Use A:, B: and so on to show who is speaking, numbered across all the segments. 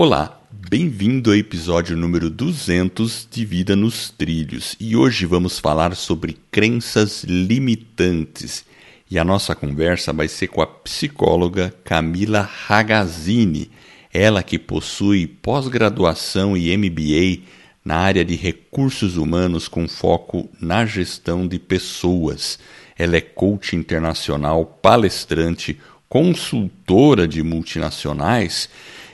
A: Olá, bem-vindo ao episódio número 200 de Vida nos Trilhos e hoje vamos falar sobre crenças limitantes. E a nossa conversa vai ser com a psicóloga Camila Ragazzini, ela que possui pós-graduação e MBA na área de recursos humanos com foco na gestão de pessoas. Ela é coach internacional, palestrante, consultora de multinacionais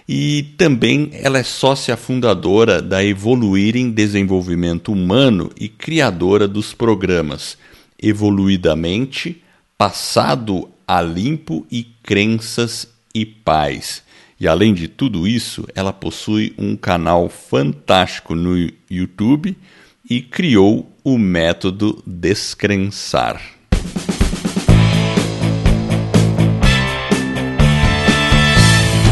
A: e também ela é sócia fundadora da Evoluir em Desenvolvimento Humano e criadora dos programas Evoluidamente, Passado a Limpo e Crenças e Paz. E além de tudo isso, ela possui um canal fantástico no YouTube e criou o método Descrençar.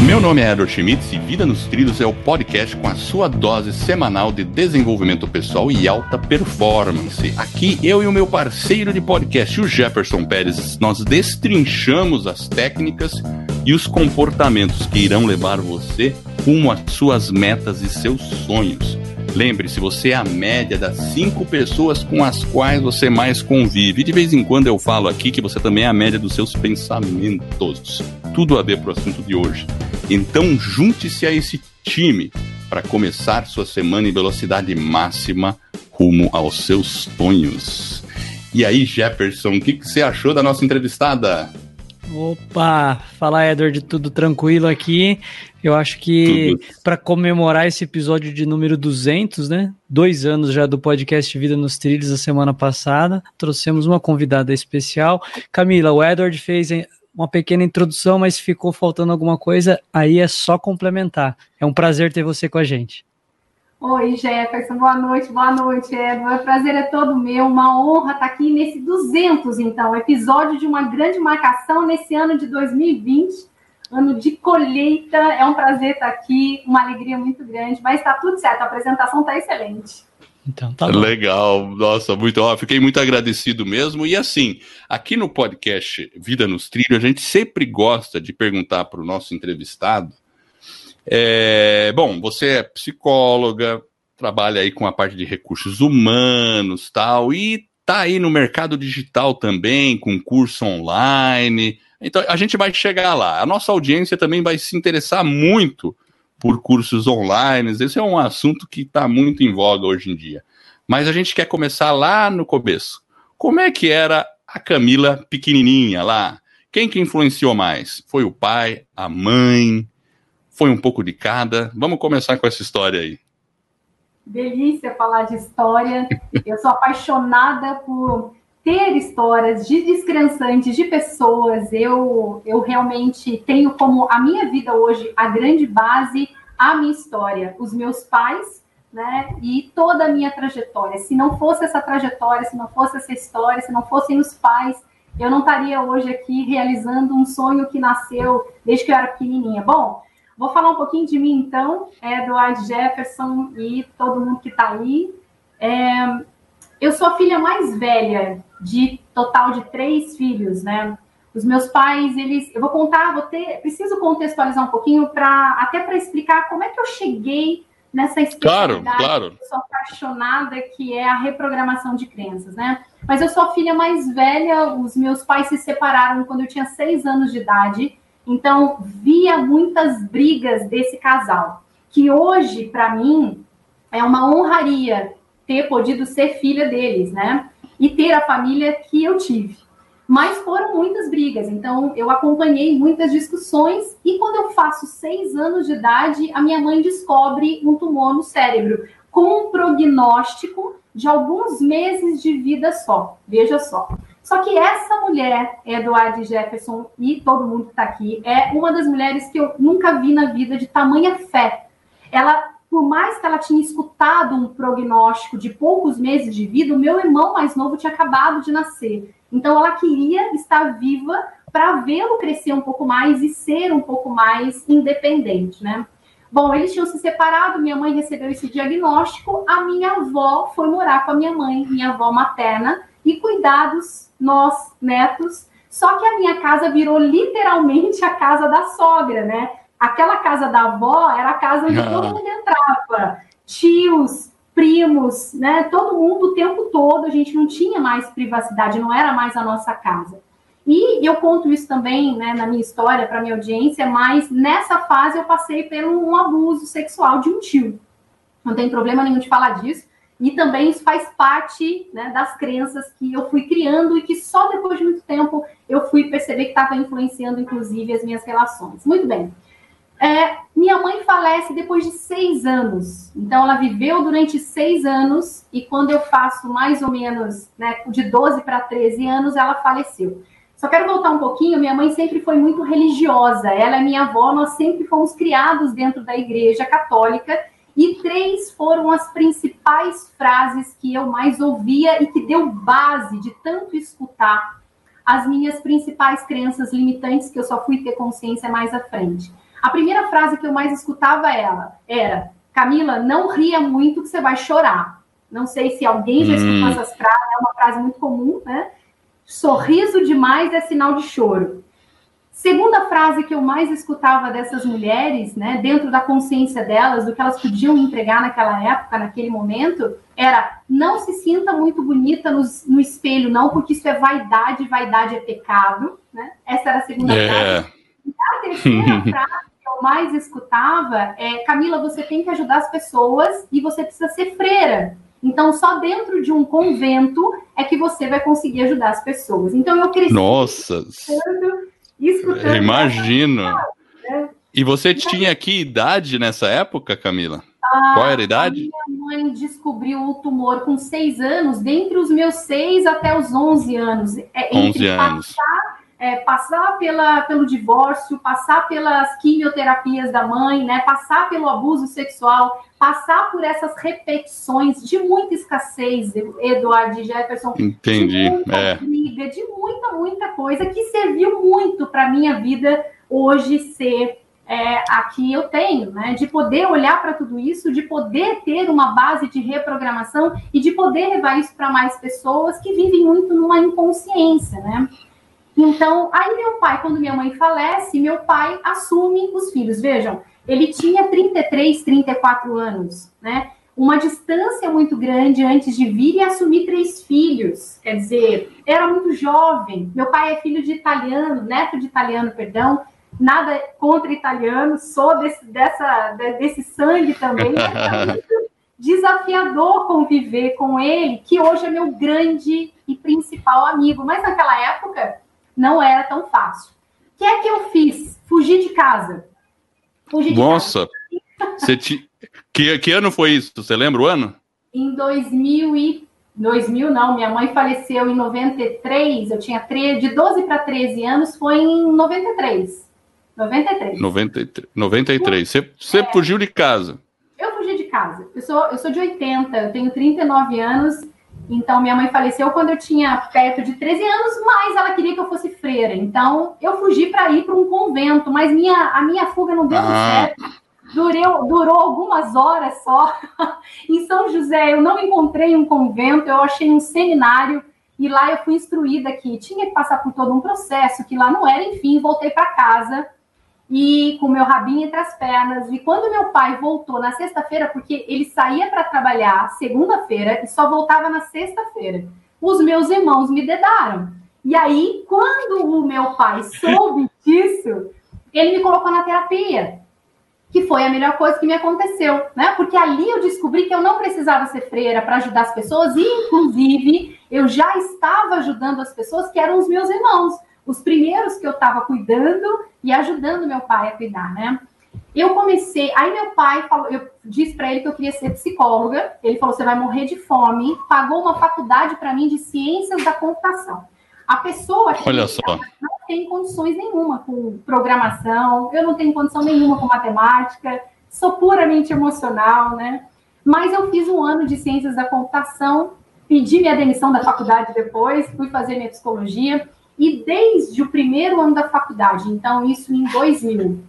A: Meu nome é Edward Schmitz e Vida nos Trilhos é o podcast com a sua dose semanal de desenvolvimento pessoal e alta performance. Aqui eu e o meu parceiro de podcast, o Jefferson Pérez, nós destrinchamos as técnicas e os comportamentos que irão levar você rumo às suas metas e seus sonhos. Lembre-se, você é a média das cinco pessoas com as quais você mais convive. E de vez em quando eu falo aqui que você também é a média dos seus pensamentos. Tudo a ver para o assunto de hoje. Então junte-se a esse time para começar sua semana em velocidade máxima rumo aos seus sonhos. E aí, Jefferson, o que, que você achou da nossa entrevistada?
B: Opa, fala Edward, tudo tranquilo aqui. Eu acho que para comemorar esse episódio de número 200, né? Dois anos já do podcast Vida nos Trilhos a semana passada, trouxemos uma convidada especial. Camila, o Edward fez uma pequena introdução, mas se ficou faltando alguma coisa, aí é só complementar. É um prazer ter você com a gente.
C: Oi, Jefferson, boa noite, boa noite, Edward. O prazer é todo meu, uma honra estar aqui nesse 200, então, episódio de uma grande marcação nesse ano de 2020, ano de colheita. É um prazer estar aqui, uma alegria muito grande, mas está tudo certo, a apresentação está excelente.
A: Então, tá bom. Legal, nossa, muito, ó, fiquei muito agradecido mesmo. E assim, aqui no podcast Vida nos Trilhos, a gente sempre gosta de perguntar para o nosso entrevistado é, bom, você é psicóloga, trabalha aí com a parte de recursos humanos tal, e tá aí no mercado digital também, com curso online. Então a gente vai chegar lá. A nossa audiência também vai se interessar muito por cursos online. Esse é um assunto que está muito em voga hoje em dia. Mas a gente quer começar lá no começo. Como é que era a Camila pequenininha lá? Quem que influenciou mais? Foi o pai, a mãe? Foi um pouco de cada. Vamos começar com essa história aí.
C: Delícia falar de história. Eu sou apaixonada por ter histórias de descrençantes, de pessoas. Eu, eu realmente tenho como a minha vida hoje a grande base a minha história, os meus pais, né? E toda a minha trajetória. Se não fosse essa trajetória, se não fosse essa história, se não fossem os pais, eu não estaria hoje aqui realizando um sonho que nasceu desde que eu era pequenininha. Bom, Vou falar um pouquinho de mim, então, Edward Jefferson e todo mundo que está aí. É, eu sou a filha mais velha de total de três filhos, né? Os meus pais, eles, eu vou contar, vou ter, preciso contextualizar um pouquinho para até para explicar como é que eu cheguei nessa
A: especialidade. Claro, claro.
C: Eu sou apaixonada que é a reprogramação de crenças, né? Mas eu sou a filha mais velha. Os meus pais se separaram quando eu tinha seis anos de idade. Então, via muitas brigas desse casal, que hoje, para mim, é uma honraria ter podido ser filha deles, né? E ter a família que eu tive. Mas foram muitas brigas, então eu acompanhei muitas discussões. E quando eu faço seis anos de idade, a minha mãe descobre um tumor no cérebro, com um prognóstico de alguns meses de vida só. Veja só. Só que essa mulher, Eduardo Jefferson e todo mundo que está aqui, é uma das mulheres que eu nunca vi na vida de tamanha fé. Ela, por mais que ela tinha escutado um prognóstico de poucos meses de vida, o meu irmão mais novo tinha acabado de nascer. Então ela queria estar viva para vê-lo crescer um pouco mais e ser um pouco mais independente, né? Bom, eles tinham se separado, minha mãe recebeu esse diagnóstico, a minha avó foi morar com a minha mãe, minha avó materna, e cuidados nós, netos. Só que a minha casa virou literalmente a casa da sogra, né? Aquela casa da avó era a casa onde ah. todo mundo entrava. Tios, primos, né? Todo mundo o tempo todo, a gente não tinha mais privacidade, não era mais a nossa casa. E eu conto isso também né, na minha história para minha audiência, mas nessa fase eu passei por um abuso sexual de um tio. Não tem problema nenhum de falar disso. E também isso faz parte né, das crenças que eu fui criando e que só depois de muito tempo eu fui perceber que estava influenciando, inclusive, as minhas relações. Muito bem. É, minha mãe falece depois de seis anos. Então, ela viveu durante seis anos e quando eu faço mais ou menos né, de 12 para 13 anos, ela faleceu. Só quero voltar um pouquinho. Minha mãe sempre foi muito religiosa. Ela e minha avó, nós sempre fomos criados dentro da igreja católica e três foram as principais frases que eu mais ouvia e que deu base de tanto escutar as minhas principais crenças limitantes que eu só fui ter consciência mais à frente. A primeira frase que eu mais escutava ela era: Camila, não ria muito que você vai chorar. Não sei se alguém já escutou hum. essas frases, é uma frase muito comum, né? Sorriso demais é sinal de choro. Segunda frase que eu mais escutava dessas mulheres, né, dentro da consciência delas, do que elas podiam entregar naquela época, naquele momento, era: não se sinta muito bonita no, no espelho, não, porque isso é vaidade, vaidade é pecado. Né? Essa era a segunda yeah. É. frase. E a terceira frase que eu mais escutava é: Camila, você tem que ajudar as pessoas e você precisa ser freira. Então, só dentro de um convento é que você vai conseguir ajudar as pessoas. Então, eu cresci.
A: Nossa! escutando. Imagino. Né? E você então, tinha que idade nessa época, Camila? Ah, Qual era a idade?
C: A minha mãe descobriu o tumor com seis anos, dentre os meus seis até os onze anos.
A: É, 11 anos.
C: Passar, é, passar pela, pelo divórcio, passar pelas quimioterapias da mãe, né, passar pelo abuso sexual, passar por essas repetições de muita escassez, Eduardo Jefferson.
A: Entendi.
C: De muita é. briga, de muita, muita coisa que serviu muito para minha vida hoje ser é, aqui eu tenho, né? De poder olhar para tudo isso, de poder ter uma base de reprogramação e de poder levar isso para mais pessoas que vivem muito numa inconsciência, né? Então, aí meu pai, quando minha mãe falece, meu pai assume os filhos. Vejam, ele tinha 33, 34 anos, né? Uma distância muito grande antes de vir e assumir três filhos. Quer dizer, era muito jovem. Meu pai é filho de italiano, neto de italiano, perdão. Nada contra italiano, sou desse, dessa, desse sangue também. Né? desafiador conviver com ele, que hoje é meu grande e principal amigo. Mas naquela época não era tão fácil. O que é que eu fiz? Fugir de casa.
A: Fugir Nossa, você te... que, que ano foi isso? Você lembra o ano?
C: Em 2000 e 2000 não, minha mãe faleceu em 93, eu tinha 13, de 12 para 13 anos, foi em 93. 93.
A: 93. 93. Você, você é, fugiu de casa?
C: Eu fugi de casa. Eu sou, eu sou de 80, eu tenho 39 anos então, minha mãe faleceu quando eu tinha perto de 13 anos, mas ela queria que eu fosse freira. Então, eu fugi para ir para um convento, mas minha, a minha fuga não deu ah. certo. Durou, durou algumas horas só. em São José, eu não encontrei um convento, eu achei um seminário e lá eu fui instruída que tinha que passar por todo um processo, que lá não era, enfim, voltei para casa e com meu rabinho entre as pernas. E quando meu pai voltou na sexta-feira, porque ele saía para trabalhar segunda-feira e só voltava na sexta-feira, os meus irmãos me dedaram. E aí, quando o meu pai soube disso, ele me colocou na terapia, que foi a melhor coisa que me aconteceu, né? Porque ali eu descobri que eu não precisava ser freira para ajudar as pessoas, e inclusive eu já estava ajudando as pessoas que eram os meus irmãos os primeiros que eu estava cuidando e ajudando meu pai a cuidar, né? Eu comecei, aí meu pai falou, eu disse para ele que eu queria ser psicóloga. Ele falou: "Você vai morrer de fome". Pagou uma faculdade para mim de ciências da computação. A pessoa que
A: Olha só.
C: não tem condições nenhuma com programação, eu não tenho condição nenhuma com matemática, sou puramente emocional, né? Mas eu fiz um ano de ciências da computação, pedi minha demissão da faculdade depois, fui fazer minha psicologia e desde o primeiro ano da faculdade, então isso em 2000,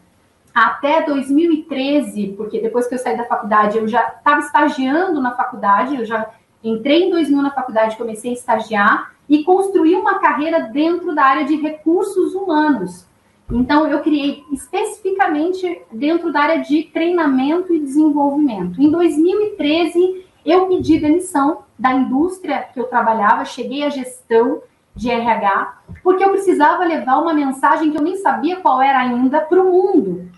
C: até 2013, porque depois que eu saí da faculdade, eu já estava estagiando na faculdade, eu já entrei em 2000 na faculdade, comecei a estagiar e construí uma carreira dentro da área de recursos humanos. Então, eu criei especificamente dentro da área de treinamento e desenvolvimento. Em 2013, eu pedi demissão da indústria que eu trabalhava, cheguei à gestão de RH, porque eu precisava levar uma mensagem que eu nem sabia qual era ainda para o mundo.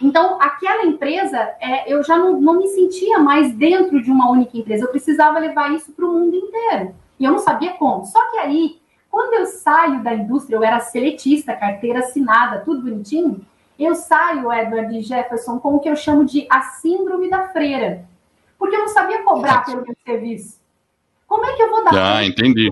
C: Então, aquela empresa, é, eu já não, não me sentia mais dentro de uma única empresa, eu precisava levar isso para o mundo inteiro. E eu não sabia como. Só que aí, quando eu saio da indústria, eu era seletista, carteira assinada, tudo bonitinho, eu saio, Edward Jefferson, com o que eu chamo de a síndrome da freira. Porque eu não sabia cobrar pelo meu serviço. Como é que eu vou dar?
A: Ah, entendi.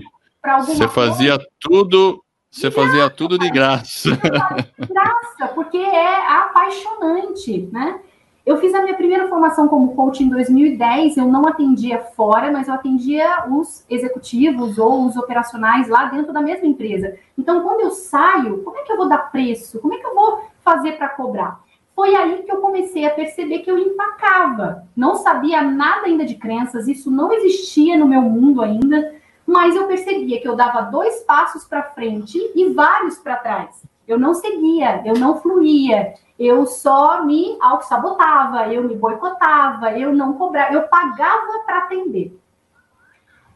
A: Você fazia coisa? tudo, você de fazia graça, tudo de graça.
C: De graça, porque é apaixonante, né? Eu fiz a minha primeira formação como coach em 2010. Eu não atendia fora, mas eu atendia os executivos ou os operacionais lá dentro da mesma empresa. Então, quando eu saio, como é que eu vou dar preço? Como é que eu vou fazer para cobrar? Foi aí que eu comecei a perceber que eu empacava. Não sabia nada ainda de crenças, isso não existia no meu mundo ainda, mas eu percebia que eu dava dois passos para frente e vários para trás. Eu não seguia, eu não fluía, eu só me auto-sabotava, eu me boicotava, eu não cobrava, eu pagava para atender.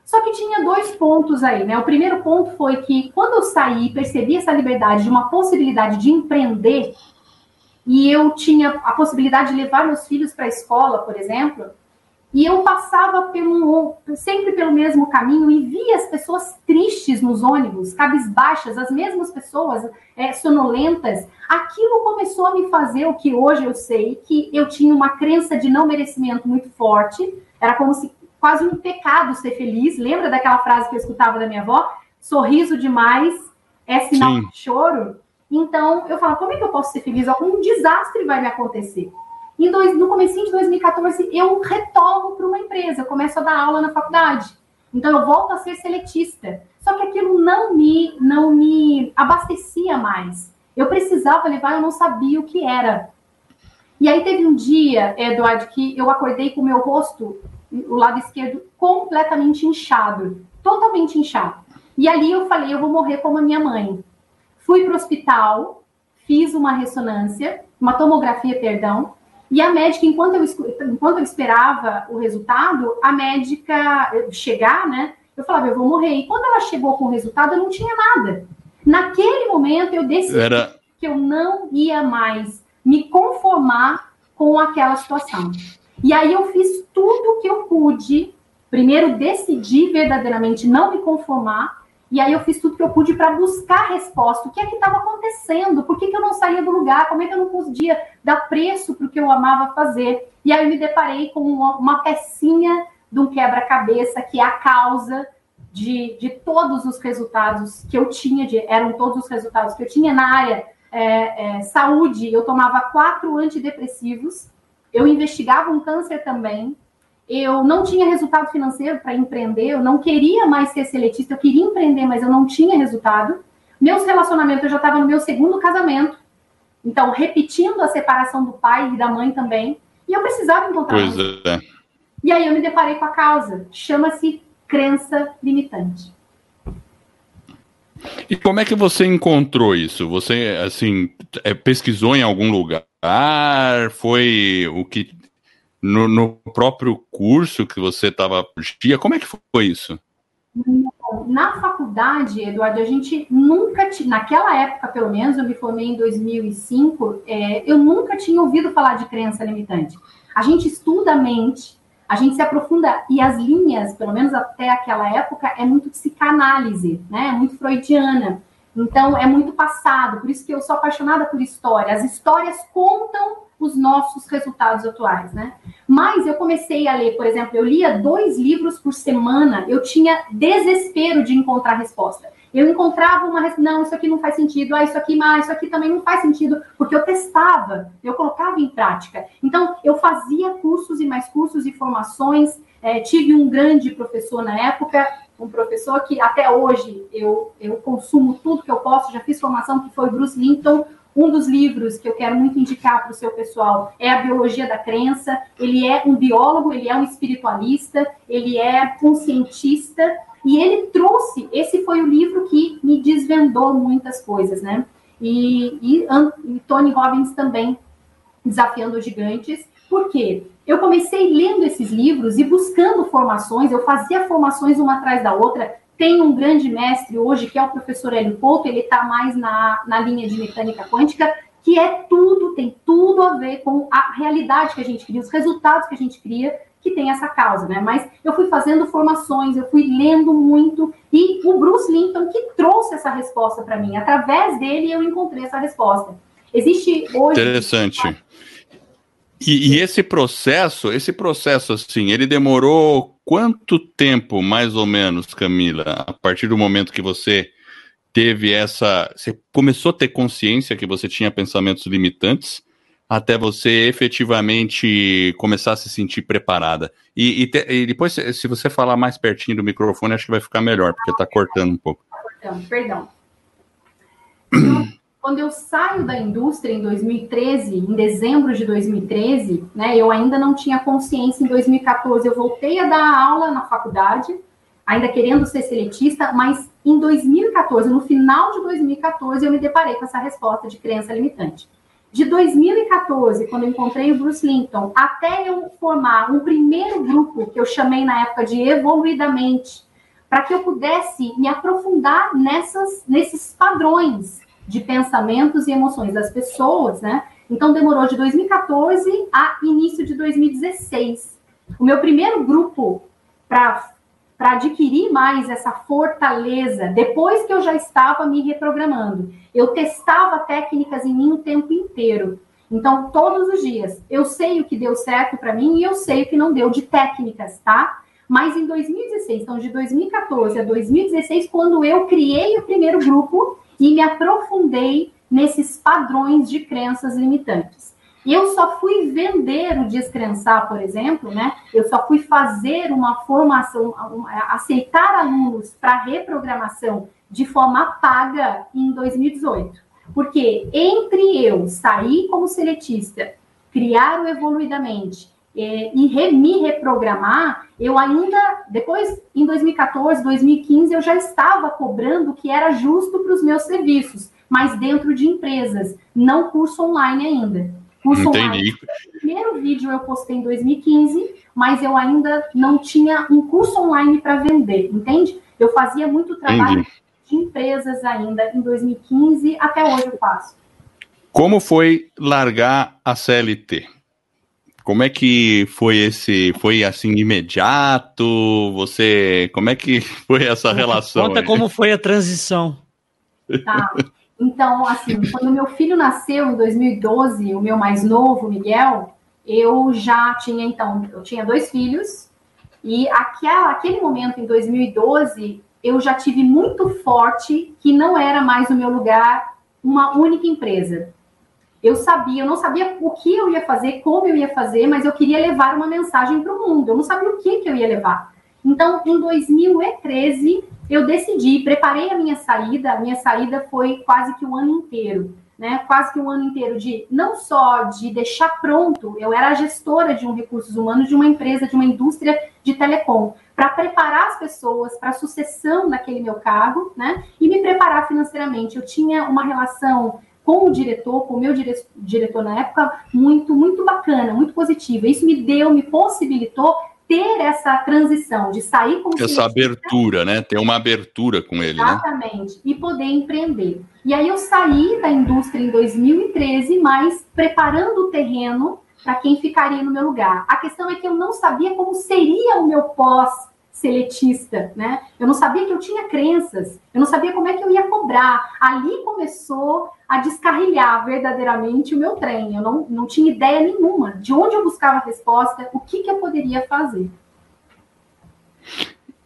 C: Só que tinha dois pontos aí, né? O primeiro ponto foi que quando eu saí, percebi essa liberdade de uma possibilidade de empreender, e eu tinha a possibilidade de levar meus filhos para a escola, por exemplo, e eu passava pelo, sempre pelo mesmo caminho e via as pessoas tristes nos ônibus, cabisbaixas, as mesmas pessoas é, sonolentas. Aquilo começou a me fazer o que hoje eu sei, que eu tinha uma crença de não merecimento muito forte. Era como se quase um pecado ser feliz. Lembra daquela frase que eu escutava da minha avó? Sorriso demais é sinal Sim. de choro. Então, eu falo, como é que eu posso ser feliz? Algum desastre vai me acontecer. Em dois, no começo de 2014, eu retorno para uma empresa, eu começo a dar aula na faculdade. Então, eu volto a ser seletista. Só que aquilo não me, não me abastecia mais. Eu precisava levar, eu não sabia o que era. E aí teve um dia, Eduardo, que eu acordei com o meu rosto, o lado esquerdo, completamente inchado. Totalmente inchado. E ali eu falei, eu vou morrer como a minha mãe. Fui para o hospital, fiz uma ressonância, uma tomografia, perdão, e a médica, enquanto eu, enquanto eu esperava o resultado, a médica chegar, né? Eu falava, eu vou morrer. E quando ela chegou com o resultado, eu não tinha nada. Naquele momento, eu decidi Era... que eu não ia mais me conformar com aquela situação. E aí eu fiz tudo o que eu pude. Primeiro, decidi verdadeiramente não me conformar. E aí eu fiz tudo que eu pude para buscar resposta. O que é que estava acontecendo? Por que, que eu não saía do lugar? Como é que eu não podia dar preço para o que eu amava fazer? E aí eu me deparei com uma, uma pecinha de um quebra-cabeça que é a causa de, de todos os resultados que eu tinha, de, eram todos os resultados que eu tinha na área é, é, saúde. Eu tomava quatro antidepressivos, eu investigava um câncer também, eu não tinha resultado financeiro para empreender, eu não queria mais ser seletista, eu queria empreender, mas eu não tinha resultado. Meus relacionamentos, eu já estava no meu segundo casamento, então repetindo a separação do pai e da mãe também, e eu precisava encontrar. Pois é. E aí eu me deparei com a causa, chama-se crença limitante.
A: E como é que você encontrou isso? Você, assim, é, pesquisou em algum lugar? Foi o que no, no próprio curso que você estava dia? Como é que foi isso?
C: Na faculdade, Eduardo, a gente nunca tinha, naquela época, pelo menos, eu me formei em 2005, é, eu nunca tinha ouvido falar de crença limitante. A gente estuda a mente, a gente se aprofunda, e as linhas, pelo menos até aquela época, é muito psicanálise, né? É muito freudiana. Então, é muito passado, por isso que eu sou apaixonada por história. As histórias contam os nossos resultados atuais, né? Mas eu comecei a ler, por exemplo, eu lia dois livros por semana, eu tinha desespero de encontrar resposta. Eu encontrava uma não, isso aqui não faz sentido, ah, isso aqui, mas isso aqui também não faz sentido, porque eu testava, eu colocava em prática. Então, eu fazia cursos e mais cursos e formações, é, tive um grande professor na época, um professor que até hoje eu, eu consumo tudo que eu posso, já fiz formação, que foi Bruce Linton, um dos livros que eu quero muito indicar para o seu pessoal é A Biologia da Crença. Ele é um biólogo, ele é um espiritualista, ele é um cientista e ele trouxe. Esse foi o livro que me desvendou muitas coisas, né? e, e, e Tony Robbins também, Desafiando os Gigantes. Por quê? Eu comecei lendo esses livros e buscando formações, eu fazia formações uma atrás da outra. Tem um grande mestre hoje, que é o professor Hélio Couto, ele está mais na, na linha de mecânica quântica, que é tudo, tem tudo a ver com a realidade que a gente cria, os resultados que a gente cria, que tem essa causa, né? Mas eu fui fazendo formações, eu fui lendo muito, e o Bruce Linton que trouxe essa resposta para mim. Através dele eu encontrei essa resposta. Existe hoje.
A: Interessante. E, e, esse processo, esse processo assim, ele demorou quanto tempo, mais ou menos, Camila, a partir do momento que você teve essa. Você começou a ter consciência que você tinha pensamentos limitantes até você efetivamente começar a se sentir preparada. E, e, te, e, depois, se você falar mais pertinho do microfone, acho que vai ficar melhor, porque está cortando um pouco.
C: Cortando, perdão. Quando eu saio da indústria em 2013, em dezembro de 2013, né, eu ainda não tinha consciência. Em 2014, eu voltei a dar aula na faculdade, ainda querendo ser seletista, mas em 2014, no final de 2014, eu me deparei com essa resposta de crença limitante. De 2014, quando eu encontrei o Bruce Linton, até eu formar um primeiro grupo que eu chamei na época de Evoluidamente, para que eu pudesse me aprofundar nessas, nesses padrões de pensamentos e emoções das pessoas, né? Então demorou de 2014 a início de 2016. O meu primeiro grupo para para adquirir mais essa fortaleza, depois que eu já estava me reprogramando. Eu testava técnicas em mim o tempo inteiro. Então, todos os dias, eu sei o que deu certo para mim e eu sei o que não deu de técnicas, tá? Mas em 2016, então de 2014 a 2016, quando eu criei o primeiro grupo e me aprofundei nesses padrões de crenças limitantes. Eu só fui vender o descrençar, por exemplo, né? Eu só fui fazer uma formação, aceitar alunos para reprogramação de forma paga em 2018. Porque entre eu sair como seletista, criar o Evoluidamente é, e re, me reprogramar, eu ainda, depois, em 2014, 2015, eu já estava cobrando o que era justo para os meus serviços, mas dentro de empresas, não curso online ainda. Curso Entendi. online. O primeiro vídeo eu postei em 2015, mas eu ainda não tinha um curso online para vender, entende? Eu fazia muito trabalho Entendi. de empresas ainda em 2015, até hoje eu faço.
A: Como foi largar a CLT? Como é que foi esse? Foi assim imediato? Você, como é que foi essa relação?
B: Conta aí? como foi a transição.
C: Tá. Então, assim, quando meu filho nasceu em 2012, o meu mais novo, Miguel, eu já tinha, então, eu tinha dois filhos, e aquela, aquele momento, em 2012, eu já tive muito forte que não era mais o meu lugar uma única empresa. Eu sabia, eu não sabia o que eu ia fazer, como eu ia fazer, mas eu queria levar uma mensagem para o mundo. Eu não sabia o que, que eu ia levar. Então, em 2013, eu decidi, preparei a minha saída, a minha saída foi quase que um ano inteiro, né? Quase que um ano inteiro de não só de deixar pronto, eu era gestora de um recursos humanos de uma empresa, de uma indústria de telecom, para preparar as pessoas para a sucessão naquele meu cargo, né? E me preparar financeiramente. Eu tinha uma relação com o diretor, com o meu dire diretor na época, muito, muito bacana, muito positiva. Isso me deu, me possibilitou ter essa transição de sair como
A: essa abertura, né? Ter uma abertura com ele,
C: né? Exatamente. Né? E poder empreender. E aí eu saí da indústria em 2013, mas preparando o terreno para quem ficaria no meu lugar. A questão é que eu não sabia como seria o meu pós seletista, né? Eu não sabia que eu tinha crenças, eu não sabia como é que eu ia cobrar. Ali começou a descarrilhar verdadeiramente o meu trem. Eu não, não tinha ideia nenhuma de onde eu buscava a resposta, o que, que eu poderia fazer.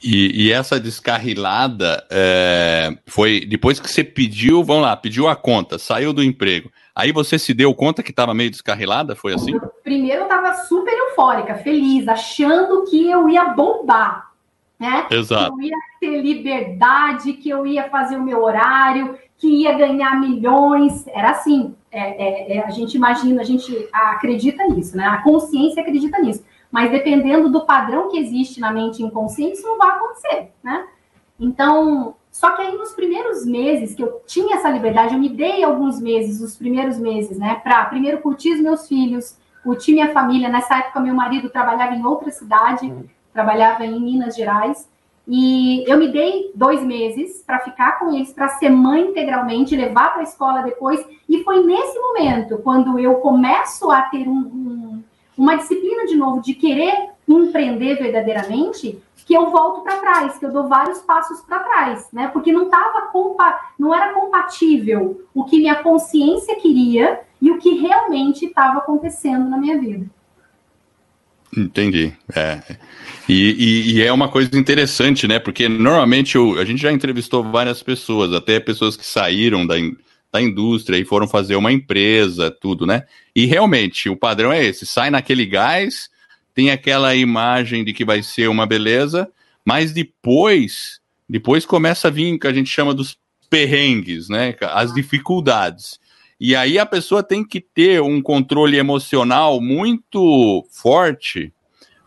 A: E, e essa descarrilada é, foi depois que você pediu, vamos lá, pediu a conta, saiu do emprego. Aí você se deu conta que estava meio descarrilada? Foi assim?
C: Primeiro eu estava super eufórica, feliz, achando que eu ia bombar né?
A: Exato.
C: Que eu ia ter liberdade, que eu ia fazer o meu horário, que ia ganhar milhões. Era assim. É, é, é, a gente imagina, a gente acredita nisso, né? A consciência acredita nisso. Mas dependendo do padrão que existe na mente inconsciente, isso não vai acontecer, né? Então, Só que aí nos primeiros meses que eu tinha essa liberdade, eu me dei alguns meses, os primeiros meses, né, para primeiro curtir os meus filhos, curtir minha família. Nessa época, meu marido trabalhava em outra cidade, uhum. Trabalhava em Minas Gerais. E eu me dei dois meses para ficar com eles, para ser mãe integralmente, levar para a escola depois. E foi nesse momento, quando eu começo a ter um, um, uma disciplina de novo de querer empreender verdadeiramente, que eu volto para trás, que eu dou vários passos para trás, né? Porque não tava não era compatível o que minha consciência queria e o que realmente estava acontecendo na minha vida.
A: Entendi. É. E, e, e, é uma coisa interessante, né? Porque normalmente eu, a gente já entrevistou várias pessoas, até pessoas que saíram da, da indústria e foram fazer uma empresa, tudo, né? E realmente o padrão é esse: sai naquele gás, tem aquela imagem de que vai ser uma beleza, mas depois, depois começa a vir o que a gente chama dos perrengues, né? As dificuldades. E aí a pessoa tem que ter um controle emocional muito forte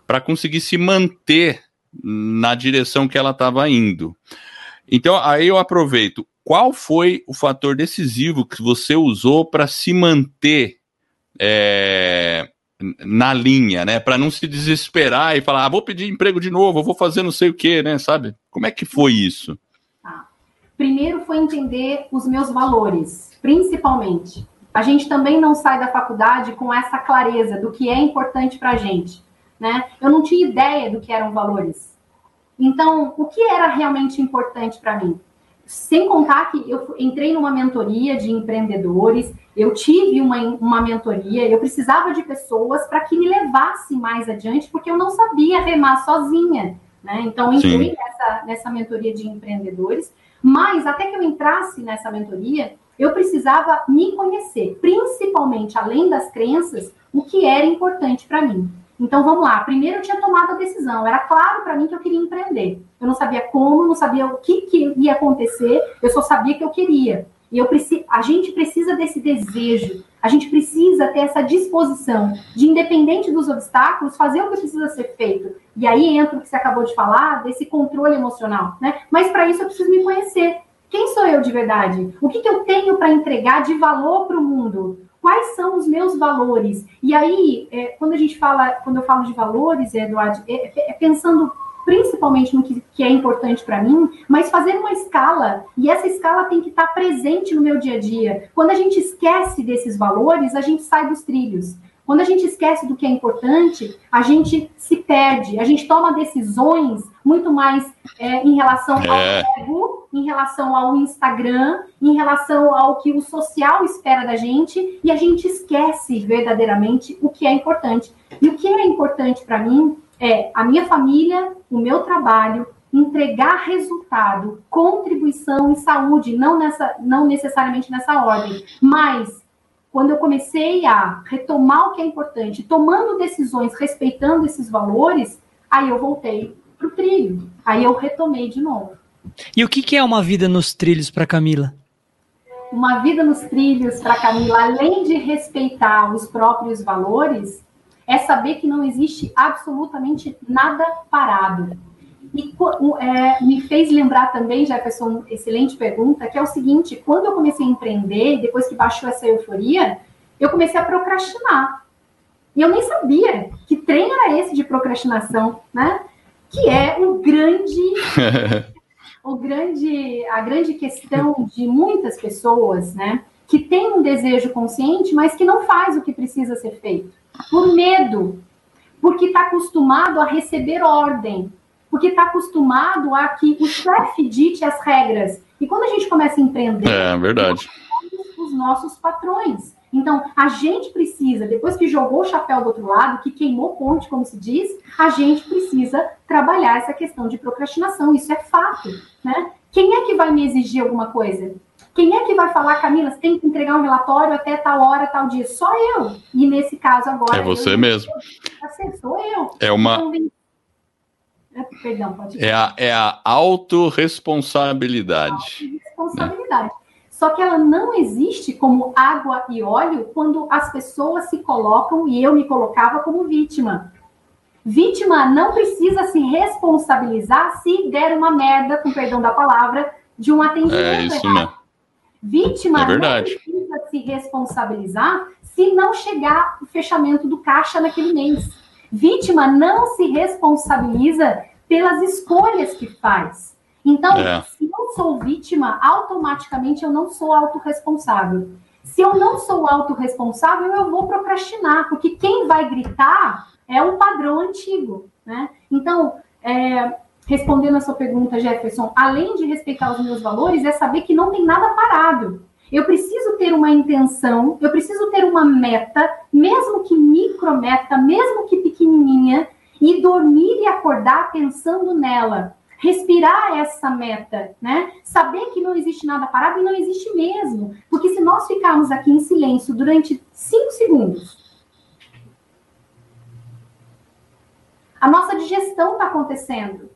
A: para conseguir se manter na direção que ela estava indo. Então, aí eu aproveito. Qual foi o fator decisivo que você usou para se manter é, na linha, né? Para não se desesperar e falar, ah, vou pedir emprego de novo, vou fazer não sei o quê, né? Sabe? Como é que foi isso?
C: Primeiro foi entender os meus valores, principalmente. A gente também não sai da faculdade com essa clareza do que é importante para a gente, né? Eu não tinha ideia do que eram valores. Então, o que era realmente importante para mim? Sem contar que eu entrei numa mentoria de empreendedores, eu tive uma, uma mentoria, eu precisava de pessoas para que me levasse mais adiante, porque eu não sabia remar sozinha. Né? Então, entrei nessa, nessa mentoria de empreendedores, mas até que eu entrasse nessa mentoria, eu precisava me conhecer, principalmente além das crenças, o que era importante para mim. Então vamos lá. Primeiro eu tinha tomado a decisão. Era claro para mim que eu queria empreender. Eu não sabia como, não sabia o que, que ia acontecer. Eu só sabia que eu queria. E eu preciso, a gente precisa desse desejo. A gente precisa ter essa disposição de, independente dos obstáculos, fazer o que precisa ser feito. E aí entra o que você acabou de falar, desse controle emocional, né? Mas para isso eu preciso me conhecer. Quem sou eu de verdade? O que, que eu tenho para entregar de valor para o mundo? quais são os meus valores? E aí, é, quando a gente fala, quando eu falo de valores, Eduardo, é, é, é pensando principalmente no que, que é importante para mim, mas fazer uma escala, e essa escala tem que estar tá presente no meu dia a dia. Quando a gente esquece desses valores, a gente sai dos trilhos. Quando a gente esquece do que é importante, a gente se perde, a gente toma decisões muito mais é, em relação ao é. ego, em relação ao Instagram, em relação ao que o social espera da gente, e a gente esquece verdadeiramente o que é importante. E o que é importante para mim é a minha família, o meu trabalho, entregar resultado, contribuição e saúde, não, nessa, não necessariamente nessa ordem, mas quando eu comecei a retomar o que é importante, tomando decisões, respeitando esses valores, aí eu voltei para o trilho. Aí eu retomei de novo.
B: E o que, que é uma vida nos trilhos para Camila?
C: Uma vida nos trilhos para Camila, além de respeitar os próprios valores, é saber que não existe absolutamente nada parado. E é, me fez lembrar também, já pessoa, uma excelente pergunta, que é o seguinte: quando eu comecei a empreender, depois que baixou essa euforia, eu comecei a procrastinar. E eu nem sabia que trem era esse de procrastinação, né? Que é o grande, o grande, a grande questão de muitas pessoas, né? Que tem um desejo consciente, mas que não faz o que precisa ser feito. Por medo, porque está acostumado a receber ordem, porque está acostumado a que o chefe dite as regras. E quando a gente começa a empreender,
A: é verdade.
C: os nossos patrões. Então, a gente precisa, depois que jogou o chapéu do outro lado, que queimou ponte, como se diz, a gente precisa trabalhar essa questão de procrastinação. Isso é fato, né? Quem é que vai me exigir alguma coisa? Quem é que vai falar, Camila, você tem que entregar um relatório até tal hora, tal dia? Só eu. E nesse caso agora.
A: É você eu, mesmo.
C: Sou eu.
A: É uma. É, perdão, pode É a, é a autorresponsabilidade.
C: Autoresponsabilidade. Né? Só que ela não existe como água e óleo quando as pessoas se colocam, e eu me colocava como vítima. Vítima não precisa se responsabilizar se der uma merda, com perdão da palavra, de um atendimento.
A: É isso errado. mesmo.
C: Vítima é verdade. não precisa se responsabilizar se não chegar o fechamento do caixa naquele mês. Vítima não se responsabiliza pelas escolhas que faz. Então, é. se eu sou vítima, automaticamente eu não sou autorresponsável. Se eu não sou autorresponsável, eu vou procrastinar, porque quem vai gritar é um padrão antigo, né? Então, é, respondendo a sua pergunta, Jefferson, além de respeitar os meus valores, é saber que não tem nada parado. Eu preciso ter uma intenção, eu preciso ter uma meta, mesmo que micrometa, mesmo que pequenininha, e dormir e acordar pensando nela. Respirar essa meta, né? Saber que não existe nada parado e não existe mesmo. Porque se nós ficarmos aqui em silêncio durante cinco segundos, a nossa digestão está acontecendo.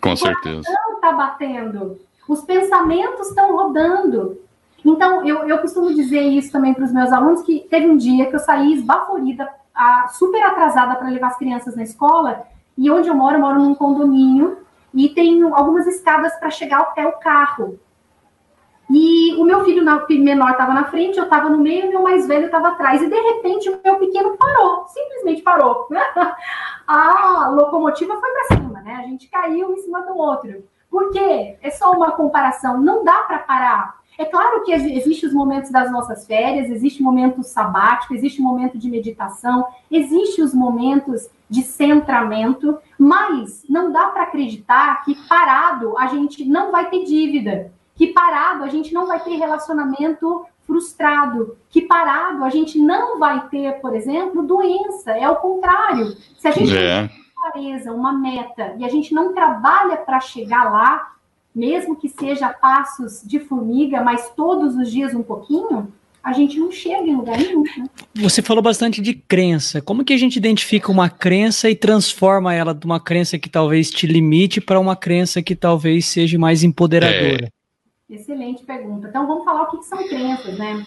A: Com certeza.
C: O está batendo. Os pensamentos estão rodando. Então, eu, eu costumo dizer isso também para os meus alunos, que teve um dia que eu saí esbaforida, a, super atrasada para levar as crianças na escola, e onde eu moro, eu moro num condomínio, e tem algumas escadas para chegar até o carro. E o meu filho menor estava na frente, eu estava no meio, e o meu mais velho estava atrás. E de repente o meu pequeno parou, simplesmente parou. a locomotiva foi para cima, né? A gente caiu em cima do outro. Por quê? É só uma comparação, não dá para parar. É claro que existem os momentos das nossas férias, existe o momento sabático, existe o momento de meditação, existe os momentos de centramento, mas não dá para acreditar que parado a gente não vai ter dívida, que parado a gente não vai ter relacionamento frustrado, que parado a gente não vai ter, por exemplo, doença. É o contrário. Se a gente é. tem clareza, uma meta, e a gente não trabalha para chegar lá, mesmo que seja passos de formiga, mas todos os dias um pouquinho, a gente não chega em lugar nenhum. Né?
B: Você falou bastante de crença. Como que a gente identifica uma crença e transforma ela de uma crença que talvez te limite para uma crença que talvez seja mais empoderadora?
C: É. Excelente pergunta. Então vamos falar o que são crenças, né?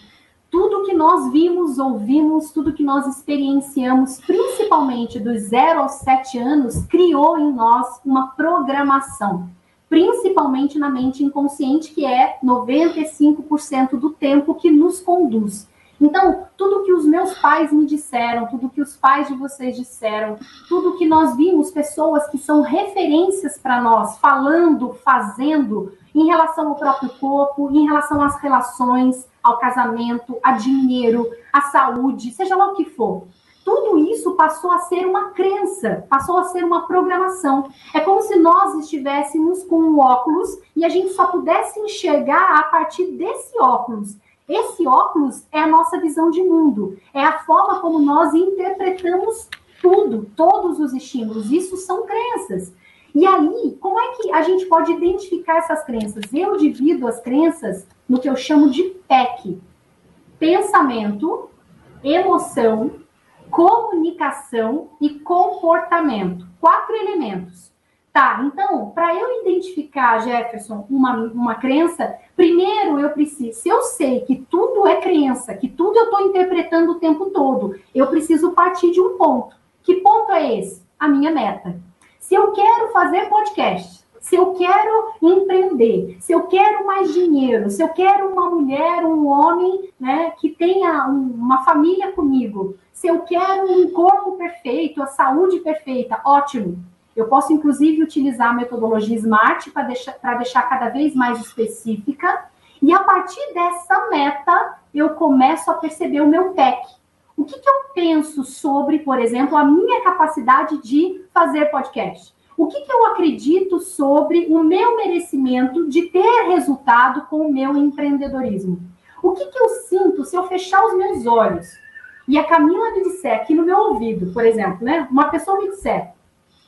C: Tudo que nós vimos, ouvimos, tudo que nós experienciamos, principalmente dos 0 aos 7 anos, criou em nós uma programação principalmente na mente inconsciente, que é 95% do tempo que nos conduz. Então, tudo que os meus pais me disseram, tudo que os pais de vocês disseram, tudo que nós vimos pessoas que são referências para nós, falando, fazendo, em relação ao próprio corpo, em relação às relações, ao casamento, a dinheiro, à saúde, seja lá o que for tudo isso passou a ser uma crença, passou a ser uma programação. É como se nós estivéssemos com um óculos e a gente só pudesse enxergar a partir desse óculos. Esse óculos é a nossa visão de mundo, é a forma como nós interpretamos tudo, todos os estímulos. Isso são crenças. E aí, como é que a gente pode identificar essas crenças? Eu divido as crenças no que eu chamo de PEC: pensamento, emoção, comunicação e comportamento. Quatro elementos. Tá, então, para eu identificar, Jefferson, uma, uma crença, primeiro eu preciso, se eu sei que tudo é crença, que tudo eu estou interpretando o tempo todo, eu preciso partir de um ponto. Que ponto é esse? A minha meta. Se eu quero fazer podcast, se eu quero empreender, se eu quero mais dinheiro, se eu quero uma mulher, um homem, né, que tenha um, uma família comigo, se eu quero um corpo perfeito, a saúde perfeita, ótimo. Eu posso, inclusive, utilizar a metodologia SMART para deixar, deixar cada vez mais específica. E a partir dessa meta, eu começo a perceber o meu PEC. O que, que eu penso sobre, por exemplo, a minha capacidade de fazer podcast? o que, que eu acredito sobre o meu merecimento de ter resultado com o meu empreendedorismo? O que, que eu sinto se eu fechar os meus olhos e a Camila me disser aqui no meu ouvido, por exemplo, né? Uma pessoa me disser,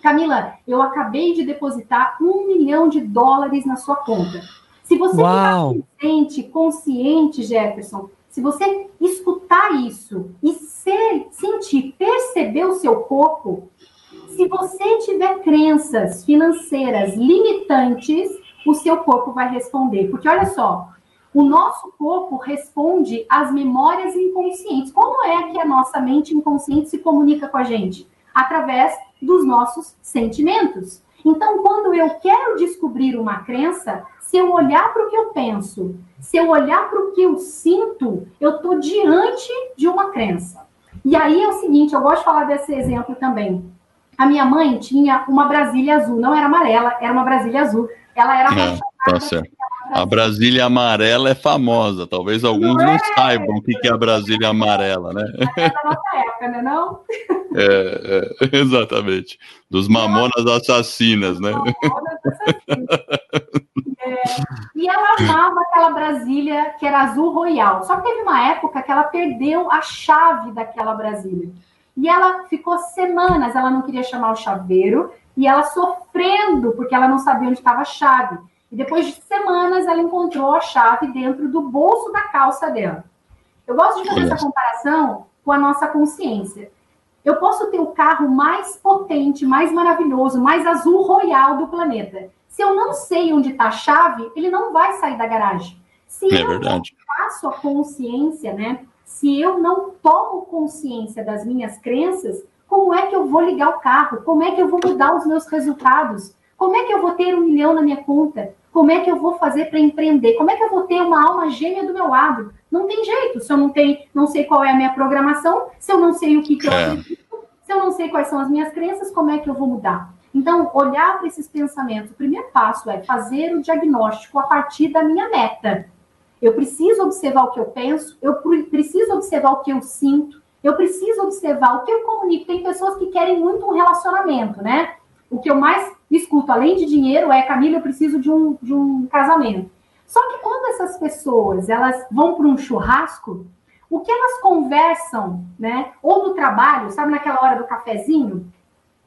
C: Camila, eu acabei de depositar um milhão de dólares na sua conta. Se você
B: Uau.
C: ficar presente, consciente, Jefferson, se você escutar isso e ser, sentir, perceber o seu corpo, se você tiver crenças financeiras limitantes, o seu corpo vai responder. Porque olha só, o nosso corpo responde às memórias inconscientes. Como é que a nossa mente inconsciente se comunica com a gente? Através dos nossos sentimentos. Então, quando eu quero descobrir uma crença, se eu olhar para o que eu penso, se eu olhar para o que eu sinto, eu estou diante de uma crença. E aí é o seguinte, eu gosto de falar desse exemplo também. A minha mãe tinha uma Brasília azul, não era amarela, era uma Brasília azul. Ela era
A: é, tá certo. A Brasília amarela é famosa, talvez alguns não, não é? saibam o que é a Brasília amarela, né?
C: É da nossa época, né? Não?
A: É, é, exatamente. Dos mamonas assassinas, né? Mamonas assassinas.
C: É, e ela amava aquela Brasília que era azul royal. Só que teve uma época que ela perdeu a chave daquela Brasília. E ela ficou semanas, ela não queria chamar o chaveiro, e ela sofrendo, porque ela não sabia onde estava a chave. E depois de semanas, ela encontrou a chave dentro do bolso da calça dela. Eu gosto de fazer essa comparação com a nossa consciência. Eu posso ter o carro mais potente, mais maravilhoso, mais azul royal do planeta. Se eu não sei onde está a chave, ele não vai sair da garagem. Se
A: é
C: eu
A: verdade.
C: não faço a consciência, né? Se eu não tomo consciência das minhas crenças, como é que eu vou ligar o carro? Como é que eu vou mudar os meus resultados? Como é que eu vou ter um milhão na minha conta? Como é que eu vou fazer para empreender? Como é que eu vou ter uma alma gêmea do meu lado? Não tem jeito. Se eu não tenho, não sei qual é a minha programação, se eu não sei o que, que eu é. acredito, se eu não sei quais são as minhas crenças, como é que eu vou mudar? Então, olhar para esses pensamentos, o primeiro passo é fazer o diagnóstico a partir da minha meta. Eu preciso observar o que eu penso, eu preciso observar o que eu sinto, eu preciso observar o que eu comunico. Tem pessoas que querem muito um relacionamento, né? O que eu mais escuto, além de dinheiro, é Camila, eu preciso de um, de um casamento. Só que quando essas pessoas elas vão para um churrasco, o que elas conversam, né? Ou no trabalho, sabe naquela hora do cafezinho,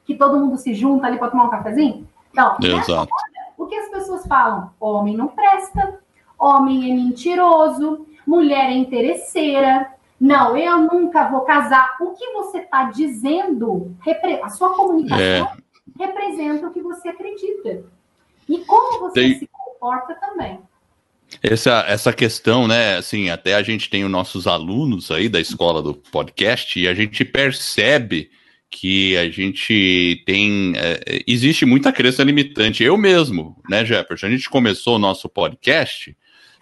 C: que todo mundo se junta ali para tomar um cafezinho? Então.
A: Hora,
C: o que as pessoas falam? Homem não presta, homem é mentiroso, mulher é interesseira, não, eu nunca vou casar. O que você está dizendo, a sua comunicação é. Representa o que você acredita. E como você Tem... se comporta também.
A: Essa, essa questão, né? Assim, até a gente tem os nossos alunos aí da escola do podcast e a gente percebe que a gente tem. É, existe muita crença limitante. Eu mesmo, né, Jefferson? A gente começou o nosso podcast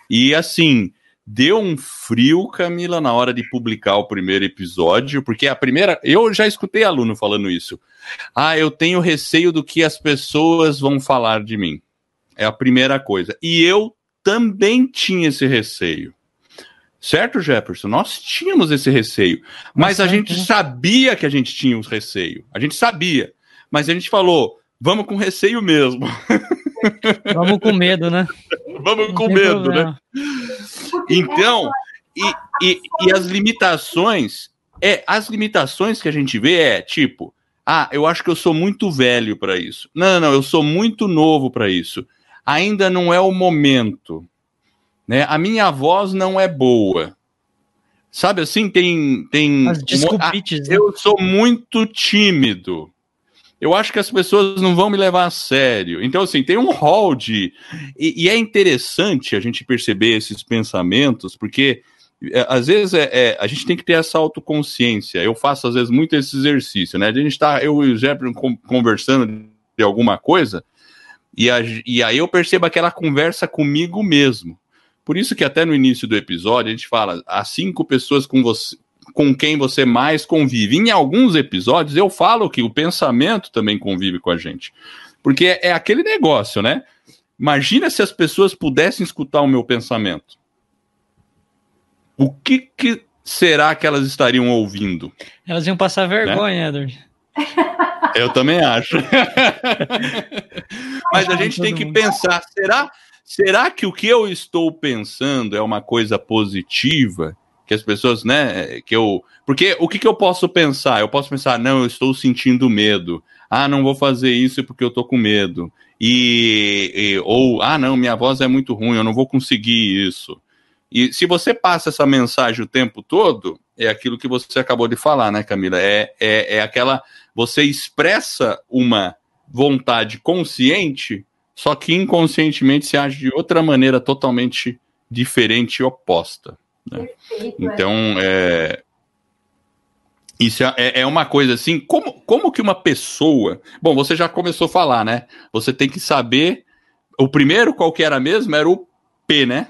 A: e assim. Deu um frio, Camila, na hora de publicar o primeiro episódio, porque a primeira. Eu já escutei aluno falando isso. Ah, eu tenho receio do que as pessoas vão falar de mim. É a primeira coisa. E eu também tinha esse receio. Certo, Jefferson? Nós tínhamos esse receio. Mas a gente sabia que a gente tinha os receio. A gente sabia. Mas a gente falou, vamos com receio mesmo.
B: Vamos com medo, né?
A: vamos com medo, né? Então, e, e, e as limitações, é, as limitações que a gente vê é tipo, ah, eu acho que eu sou muito velho para isso. Não, não, eu sou muito novo para isso. Ainda não é o momento. Né? A minha voz não é boa. Sabe assim, tem. tem
B: As desculpites,
A: ah, né? Eu sou muito tímido. Eu acho que as pessoas não vão me levar a sério. Então, assim, tem um hall de. E, e é interessante a gente perceber esses pensamentos, porque é, às vezes é, é, a gente tem que ter essa autoconsciência. Eu faço, às vezes, muito esse exercício, né? A gente está, eu e o Jefferson conversando de alguma coisa, e, a, e aí eu percebo aquela conversa comigo mesmo. Por isso que até no início do episódio a gente fala as cinco pessoas com você com quem você mais convive. Em alguns episódios eu falo que o pensamento também convive com a gente. Porque é, é aquele negócio, né? Imagina se as pessoas pudessem escutar o meu pensamento. O que, que será que elas estariam ouvindo?
B: Elas iam passar vergonha, né? Edward.
A: Eu também acho. Mas a gente tem que pensar: será Será que o que eu estou pensando é uma coisa positiva? Que as pessoas, né, que eu... Porque o que, que eu posso pensar? Eu posso pensar, não, eu estou sentindo medo. Ah, não vou fazer isso porque eu estou com medo. E, e, ou, ah, não, minha voz é muito ruim, eu não vou conseguir isso. E se você passa essa mensagem o tempo todo, é aquilo que você acabou de falar, né, Camila? É, é, é aquela. Você expressa uma vontade consciente só que inconscientemente se age de outra maneira totalmente diferente e oposta. Né? Perfeito, é. então, é. Isso é, é uma coisa assim, como, como que uma pessoa. Bom, você já começou a falar, né? Você tem que saber. O primeiro, qual que era mesmo? Era o P, né?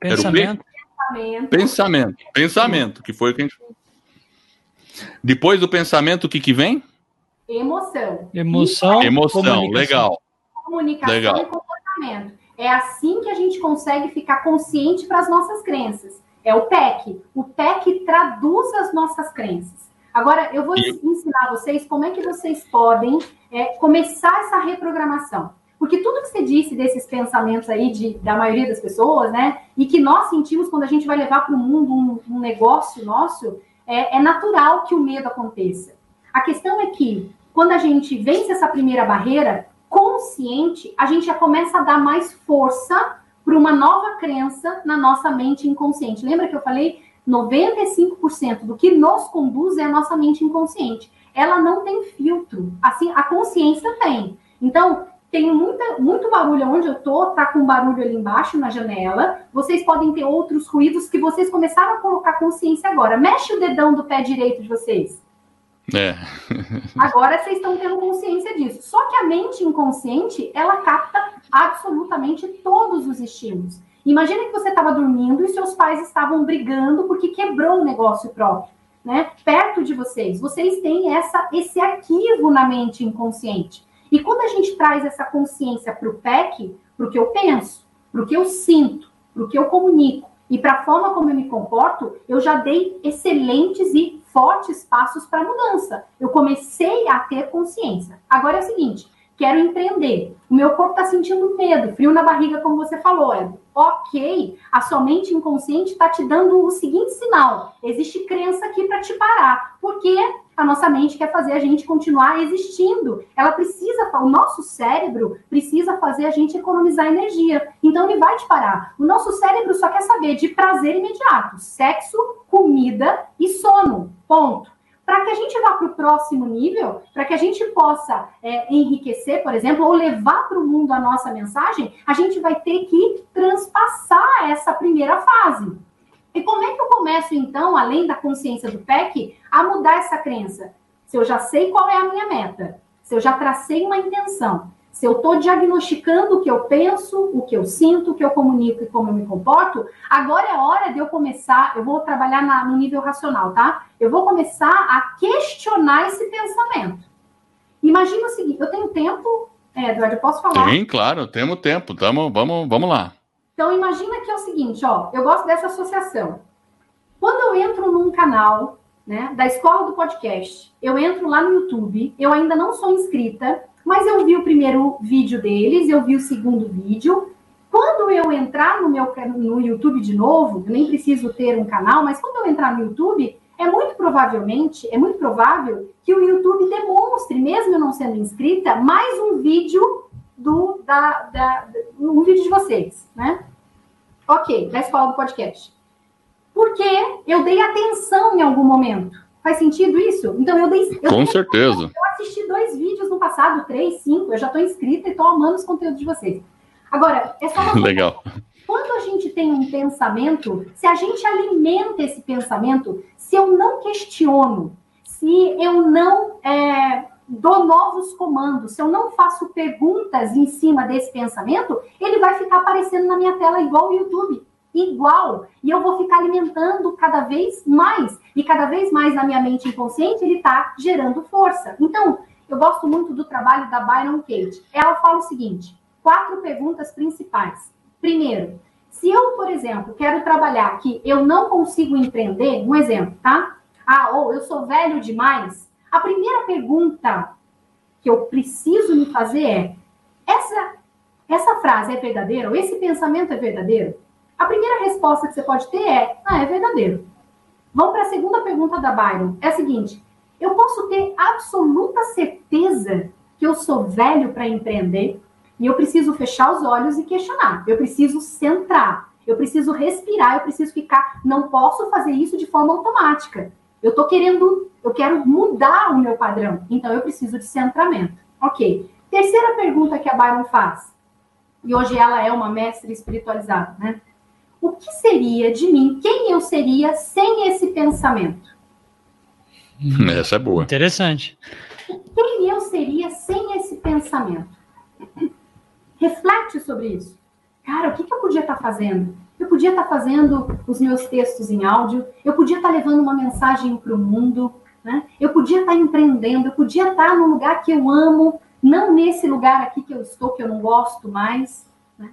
B: Pensamento.
A: Pensamento. Pensamento. Pensamento, que foi o que a gente. Depois do pensamento, o que, que vem?
C: Emoção.
B: Emoção.
A: Emoção, comunicação. legal.
C: Comunicação legal. e comportamento. É assim que a gente consegue ficar consciente para as nossas crenças. É o PEC. O PEC traduz as nossas crenças. Agora, eu vou e... ensinar vocês como é que vocês podem é, começar essa reprogramação. Porque tudo que você disse desses pensamentos aí de, da maioria das pessoas, né? E que nós sentimos quando a gente vai levar para o mundo um, um, negócio nosso, é, é natural que o medo aconteça. A questão é que, quando a gente vence essa primeira barreira, consciente, a gente já começa a dar mais força para uma nova crença na nossa mente inconsciente. Lembra que eu falei? 95% do que nos conduz é a nossa mente inconsciente. Ela não tem filtro. Assim, a consciência tem. Então, tem muita, muito barulho onde eu tô, tá com barulho ali embaixo na janela. Vocês podem ter outros ruídos que vocês começaram a colocar consciência agora. Mexe o dedão do pé direito de vocês.
A: É.
C: Agora vocês estão tendo consciência disso. Só que a mente inconsciente, ela capta absolutamente todos os estímulos. Imagina que você estava dormindo e seus pais estavam brigando porque quebrou um negócio próprio, né? Perto de vocês. Vocês têm essa, esse arquivo na mente inconsciente. E quando a gente traz essa consciência para o PEC, para o que eu penso, para o que eu sinto, para o que eu comunico e para a forma como eu me comporto, eu já dei excelentes e fortes passos para a mudança. Eu comecei a ter consciência. Agora é o seguinte: quero empreender. O meu corpo está sentindo medo, frio na barriga, como você falou, Edu. Ok, a sua mente inconsciente está te dando o seguinte sinal: existe crença aqui para te parar. Porque a nossa mente quer fazer a gente continuar existindo. Ela precisa, o nosso cérebro precisa fazer a gente economizar energia. Então ele vai te parar. O nosso cérebro só quer saber de prazer imediato: sexo, comida e sono. Ponto. Para que a gente vá para o próximo nível, para que a gente possa é, enriquecer, por exemplo, ou levar para o mundo a nossa mensagem, a gente vai ter que transpassar essa primeira fase. E como é que eu começo, então, além da consciência do PEC, a mudar essa crença? Se eu já sei qual é a minha meta, se eu já tracei uma intenção, se eu estou diagnosticando o que eu penso, o que eu sinto, o que eu comunico e como eu me comporto, agora é hora de eu começar, eu vou trabalhar na, no nível racional, tá? Eu vou começar a questionar esse pensamento. Imagina o seguinte, eu tenho tempo, é, Eduardo, eu posso falar?
A: Sim, claro, temos tempo, tamo, vamos, vamos lá.
C: Então, imagina que é o seguinte, ó, eu gosto dessa associação. Quando eu entro num canal, né, da escola do podcast, eu entro lá no YouTube, eu ainda não sou inscrita, mas eu vi o primeiro vídeo deles, eu vi o segundo vídeo. Quando eu entrar no meu no YouTube de novo, eu nem preciso ter um canal, mas quando eu entrar no YouTube, é muito provavelmente, é muito provável que o YouTube demonstre, mesmo eu não sendo inscrita, mais um vídeo do da, da, um vídeo de vocês, né? Ok, da escola do podcast. Porque eu dei atenção em algum momento. Faz sentido isso? Então eu dei. Eu
A: Com
C: dei
A: certeza.
C: Eu assisti dois vídeos no passado, três, cinco. Eu já estou inscrita e estou amando os conteúdos de vocês. Agora, é só uma
A: Legal.
C: Quando a gente tem um pensamento, se a gente alimenta esse pensamento, se eu não questiono, se eu não é, dou novos comandos, se eu não faço perguntas em cima desse pensamento, ele vai ficar aparecendo na minha tela igual o YouTube. Igual. E eu vou ficar alimentando cada vez mais. E cada vez mais na minha mente inconsciente, ele está gerando força. Então, eu gosto muito do trabalho da Byron Kate. Ela fala o seguinte: quatro perguntas principais. Primeiro, se eu, por exemplo, quero trabalhar que eu não consigo empreender, um exemplo, tá? Ah, ou eu sou velho demais, a primeira pergunta que eu preciso me fazer é: essa, essa frase é verdadeira? Ou esse pensamento é verdadeiro? A primeira resposta que você pode ter é: ah, é verdadeiro. Vamos para a segunda pergunta da Byron. É a seguinte: eu posso ter absoluta certeza que eu sou velho para empreender e eu preciso fechar os olhos e questionar. Eu preciso centrar. Eu preciso respirar. Eu preciso ficar. Não posso fazer isso de forma automática. Eu estou querendo, eu quero mudar o meu padrão, então eu preciso de centramento. Ok. Terceira pergunta que a Byron faz, e hoje ela é uma mestre espiritualizada, né? O que seria de mim? Quem eu seria sem esse pensamento?
A: Essa é boa.
B: Interessante.
C: Quem eu seria sem esse pensamento? Reflete sobre isso. Cara, o que, que eu podia estar fazendo? Eu podia estar fazendo os meus textos em áudio, eu podia estar levando uma mensagem para o mundo, né? eu podia estar empreendendo, eu podia estar no lugar que eu amo, não nesse lugar aqui que eu estou, que eu não gosto mais. Né?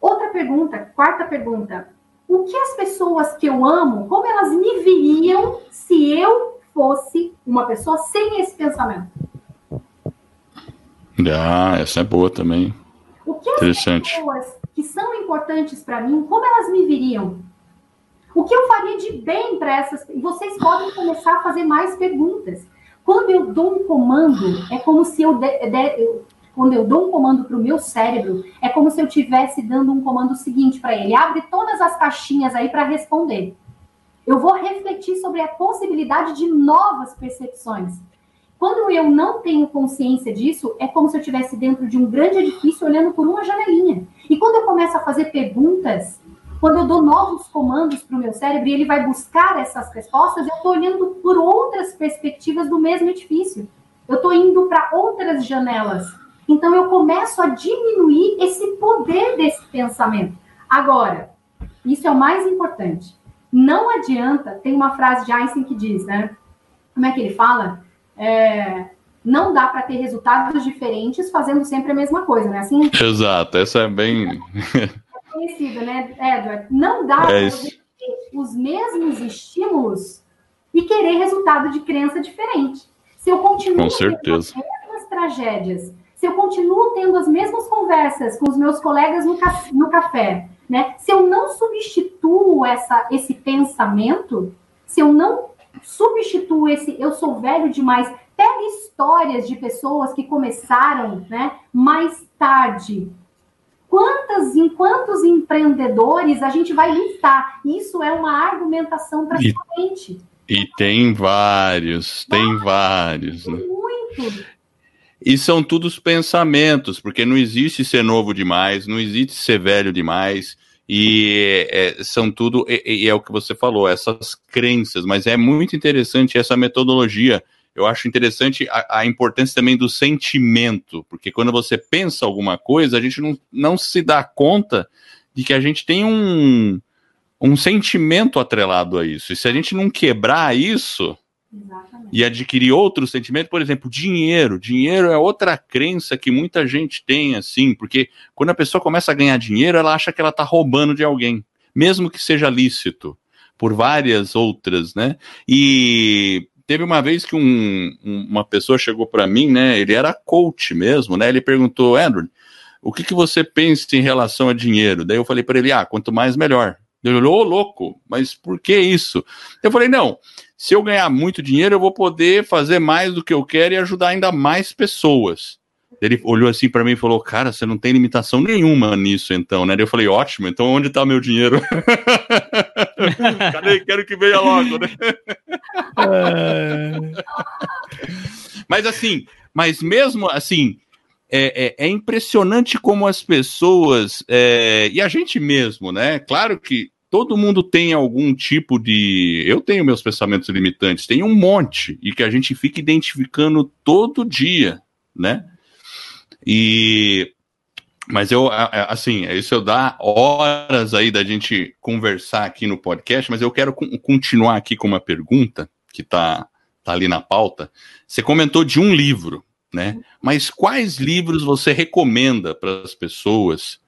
C: Outra pergunta, quarta pergunta. O que as pessoas que eu amo, como elas me viriam se eu fosse uma pessoa sem esse pensamento?
A: Ah, essa é boa também.
C: O que as pessoas que são importantes para mim, como elas me viriam? O que eu faria de bem para essas? E vocês podem começar a fazer mais perguntas. Quando eu dou um comando, é como se eu, de, de, eu quando eu dou um comando para o meu cérebro, é como se eu estivesse dando um comando seguinte para ele: abre todas as caixinhas aí para responder. Eu vou refletir sobre a possibilidade de novas percepções. Quando eu não tenho consciência disso, é como se eu estivesse dentro de um grande edifício olhando por uma janelinha. E quando eu começo a fazer perguntas, quando eu dou novos comandos para o meu cérebro e ele vai buscar essas respostas, eu estou olhando por outras perspectivas do mesmo edifício. Eu estou indo para outras janelas. Então eu começo a diminuir esse poder desse pensamento. Agora, isso é o mais importante. Não adianta, tem uma frase de Einstein que diz, né? Como é que ele fala? é, não dá para ter resultados diferentes fazendo sempre a mesma coisa, né? Assim,
A: Exato, essa é bem.
C: é conhecida, né, Edward? Não dá é para ter os mesmos estímulos e querer resultado de crença diferente. Se eu continuo
A: com certeza.
C: as mesmas tragédias, se eu continuo tendo as mesmas conversas com os meus colegas no, ca no café, né? Se eu não substituo essa, esse pensamento, se eu não substitua esse eu sou velho demais. Pega histórias de pessoas que começaram né, mais tarde. Quantas, em quantos empreendedores a gente vai listar? Isso é uma argumentação para frente.
A: E tem vários, tem vários. Né?
C: Muito.
A: E são todos pensamentos, porque não existe ser novo demais, não existe ser velho demais. E é, são tudo, e, e, é o que você falou, essas crenças, mas é muito interessante essa metodologia. Eu acho interessante a, a, importância também do sentimento, porque quando você pensa alguma coisa, a gente não, não se dá conta de que a gente tem um, um sentimento atrelado a isso. E se a gente não quebrar isso, Exatamente. e adquirir outro sentimento, por exemplo, dinheiro. Dinheiro é outra crença que muita gente tem, assim, porque quando a pessoa começa a ganhar dinheiro, ela acha que ela está roubando de alguém, mesmo que seja lícito, por várias outras, né? E teve uma vez que um, uma pessoa chegou para mim, né? Ele era coach mesmo, né? Ele perguntou, Andrew, o que, que você pensa em relação a dinheiro? Daí eu falei para ele, ah, quanto mais melhor. Ele olhou, ô louco, mas por que isso? Eu falei, não, se eu ganhar muito dinheiro, eu vou poder fazer mais do que eu quero e ajudar ainda mais pessoas. Ele olhou assim para mim e falou: Cara, você não tem limitação nenhuma nisso, então, né? Eu falei: Ótimo, então onde tá meu dinheiro? Cadê? Quero que venha logo, né? É. mas assim, mas mesmo assim, é, é, é impressionante como as pessoas, é, e a gente mesmo, né? Claro que todo mundo tem algum tipo de. Eu tenho meus pensamentos limitantes, tem um monte, e que a gente fica identificando todo dia, né? E. Mas eu, assim, isso eu dá horas aí da gente conversar aqui no podcast, mas eu quero continuar aqui com uma pergunta que tá, tá ali na pauta. Você comentou de um livro, né? Mas quais livros você recomenda para as pessoas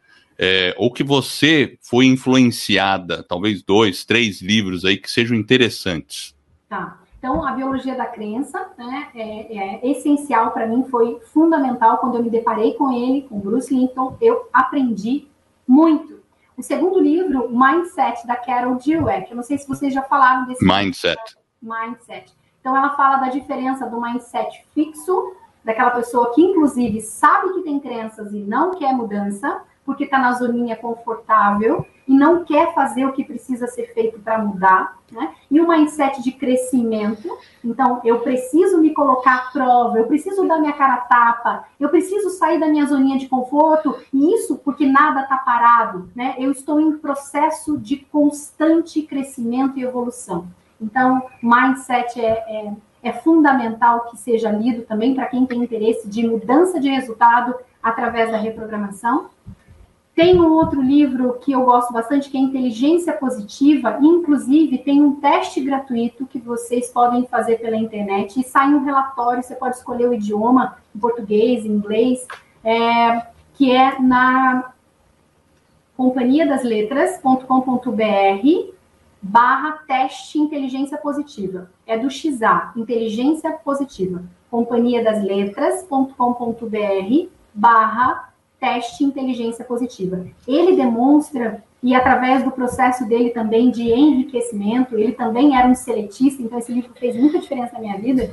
A: é, ou que você foi influenciada, talvez dois, três livros aí que sejam interessantes.
C: Tá. Então, a biologia da crença né, é, é essencial para mim, foi fundamental quando eu me deparei com ele, com Bruce Linton, eu aprendi muito. O segundo livro, Mindset, da Carol Dweck, eu não sei se vocês já falaram desse
A: Mindset.
C: Livro, Mindset. Então, ela fala da diferença do mindset fixo, daquela pessoa que, inclusive, sabe que tem crenças e não quer mudança, porque está na zoninha confortável e não quer fazer o que precisa ser feito para mudar, né? E o mindset de crescimento. Então, eu preciso me colocar à prova, eu preciso dar minha cara tapa, eu preciso sair da minha zoninha de conforto, e isso porque nada está parado, né? Eu estou em processo de constante crescimento e evolução. Então, mindset é, é, é fundamental que seja lido também para quem tem interesse de mudança de resultado através da reprogramação. Tem um outro livro que eu gosto bastante, que é Inteligência Positiva. Inclusive, tem um teste gratuito que vocês podem fazer pela internet e sai um relatório. Você pode escolher o idioma, português, inglês, é, que é na companhia das letras.com.br barra teste inteligência positiva. É do XA, inteligência positiva. Companhia das letras.com.br barra teste inteligência positiva. Ele demonstra, e através do processo dele também de enriquecimento, ele também era um seletista, então esse livro fez muita diferença na minha vida.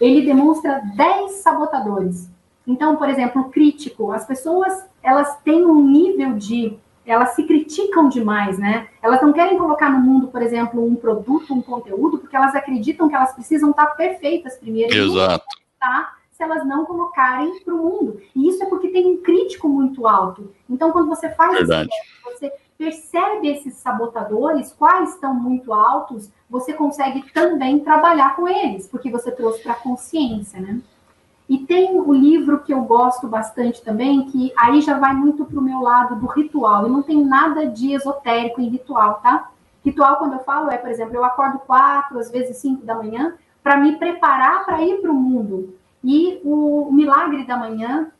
C: Ele demonstra 10 sabotadores. Então, por exemplo, crítico, as pessoas elas têm um nível de elas se criticam demais, né? Elas não querem colocar no mundo, por exemplo, um produto, um conteúdo, porque elas acreditam que elas precisam estar perfeitas primeiro.
A: Exato.
C: Tá? se elas não colocarem para o mundo. E isso é porque tem um crítico muito alto. Então, quando você faz
A: Verdade.
C: isso, você percebe esses sabotadores, quais estão muito altos, você consegue também trabalhar com eles, porque você trouxe para a consciência, né? E tem o livro que eu gosto bastante também, que aí já vai muito para o meu lado do ritual. E não tem nada de esotérico em ritual, tá? Ritual, quando eu falo, é, por exemplo, eu acordo quatro, às vezes cinco da manhã, para me preparar para ir para o mundo. E o Milagre da Manhã.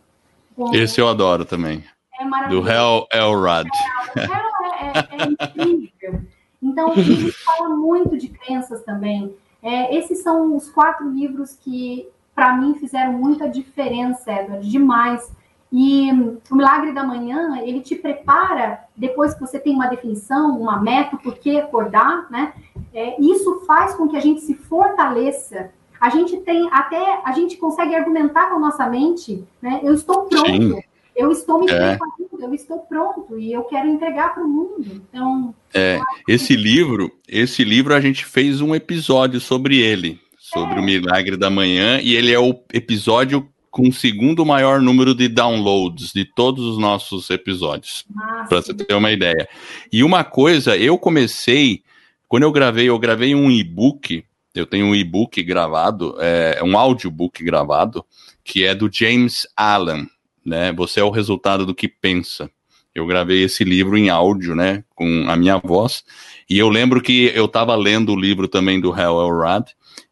A: Esse eu adoro também.
C: É maravilhoso.
A: Do Hell Elrod.
C: É, é, é, incrível. Então, a gente fala muito de crenças também. É, esses são os quatro livros que, para mim, fizeram muita diferença, Edward, demais. E o Milagre da Manhã, ele te prepara, depois que você tem uma definição, uma meta, por que acordar, né? É, isso faz com que a gente se fortaleça a gente tem até, a gente consegue argumentar com a nossa mente, né? Eu estou pronto, Sim. eu estou me é. preparando, eu estou pronto e eu quero entregar para o mundo. Então,
A: é, esse livro, esse livro a gente fez um episódio sobre ele, sobre é. o milagre da manhã, e ele é o episódio com o segundo maior número de downloads de todos os nossos episódios, para você ter uma ideia. E uma coisa, eu comecei, quando eu gravei, eu gravei um e-book eu tenho um e-book gravado, é, um audiobook gravado, que é do James Allen, né? Você é o resultado do que pensa. Eu gravei esse livro em áudio, né, com a minha voz, e eu lembro que eu estava lendo o livro também do Hal Elrod,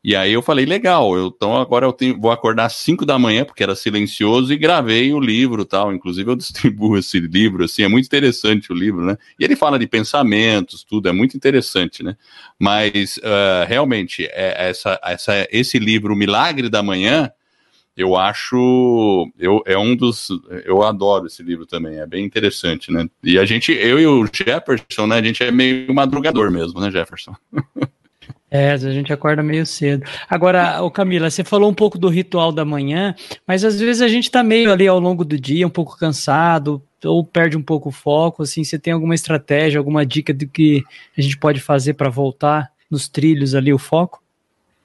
A: e aí eu falei, legal, eu, então agora eu tenho, vou acordar às 5 da manhã, porque era silencioso, e gravei o livro tal. Inclusive eu distribuo esse livro, assim, é muito interessante o livro, né? E ele fala de pensamentos, tudo, é muito interessante, né? Mas uh, realmente, é, essa, essa, esse livro, O Milagre da Manhã, eu acho, eu, é um dos, eu adoro esse livro também, é bem interessante, né? E a gente, eu e o Jefferson, né, a gente é meio madrugador mesmo, né, Jefferson?
B: É, a gente acorda meio cedo. Agora, o Camila, você falou um pouco do ritual da manhã, mas às vezes a gente tá meio ali ao longo do dia, um pouco cansado, ou perde um pouco o foco, assim, você tem alguma estratégia, alguma dica do que a gente pode fazer para voltar nos trilhos ali o foco?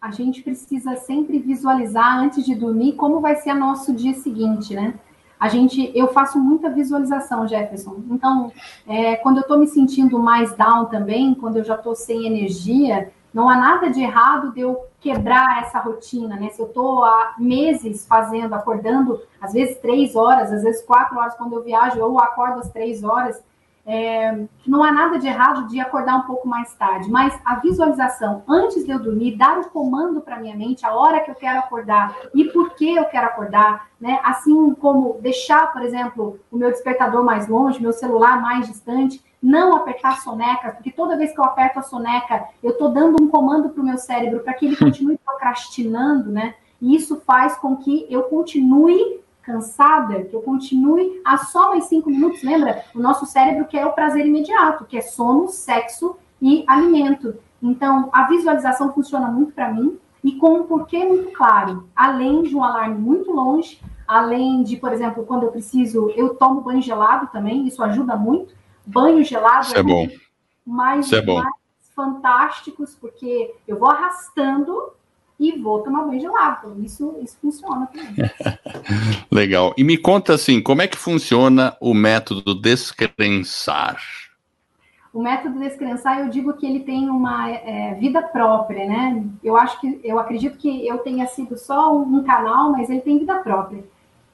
C: A gente precisa sempre visualizar antes de dormir como vai ser o nosso dia seguinte, né? A gente, eu faço muita visualização, Jefferson. Então, é, quando eu estou me sentindo mais down também, quando eu já estou sem energia, não há nada de errado de eu quebrar essa rotina, né? Se eu estou há meses fazendo, acordando, às vezes três horas, às vezes quatro horas quando eu viajo, eu acordo às três horas. É, não há nada de errado de acordar um pouco mais tarde, mas a visualização antes de eu dormir, dar o comando para minha mente, a hora que eu quero acordar e por que eu quero acordar, né? Assim como deixar, por exemplo, o meu despertador mais longe, meu celular mais distante, não apertar a soneca, porque toda vez que eu aperto a soneca, eu estou dando um comando para o meu cérebro para que ele continue procrastinando, né? E isso faz com que eu continue cansada, que eu continue a só mais cinco minutos. Lembra? O nosso cérebro quer o prazer imediato, que é sono, sexo e alimento. Então, a visualização funciona muito para mim e com um porquê muito claro. Além de um alarme muito longe, além de, por exemplo, quando eu preciso, eu tomo banho gelado também, isso ajuda muito banho gelado
A: Isso é, bom.
C: mais,
A: Isso é bom.
C: fantásticos, porque eu vou arrastando e vou tomar banho gelado. Então, isso, isso funciona também.
A: Legal. E me conta assim, como é que funciona o método descrensar?
C: o método descrençar, eu digo que ele tem uma é, vida própria, né? Eu acho que, eu acredito que eu tenha sido só um canal, mas ele tem vida própria.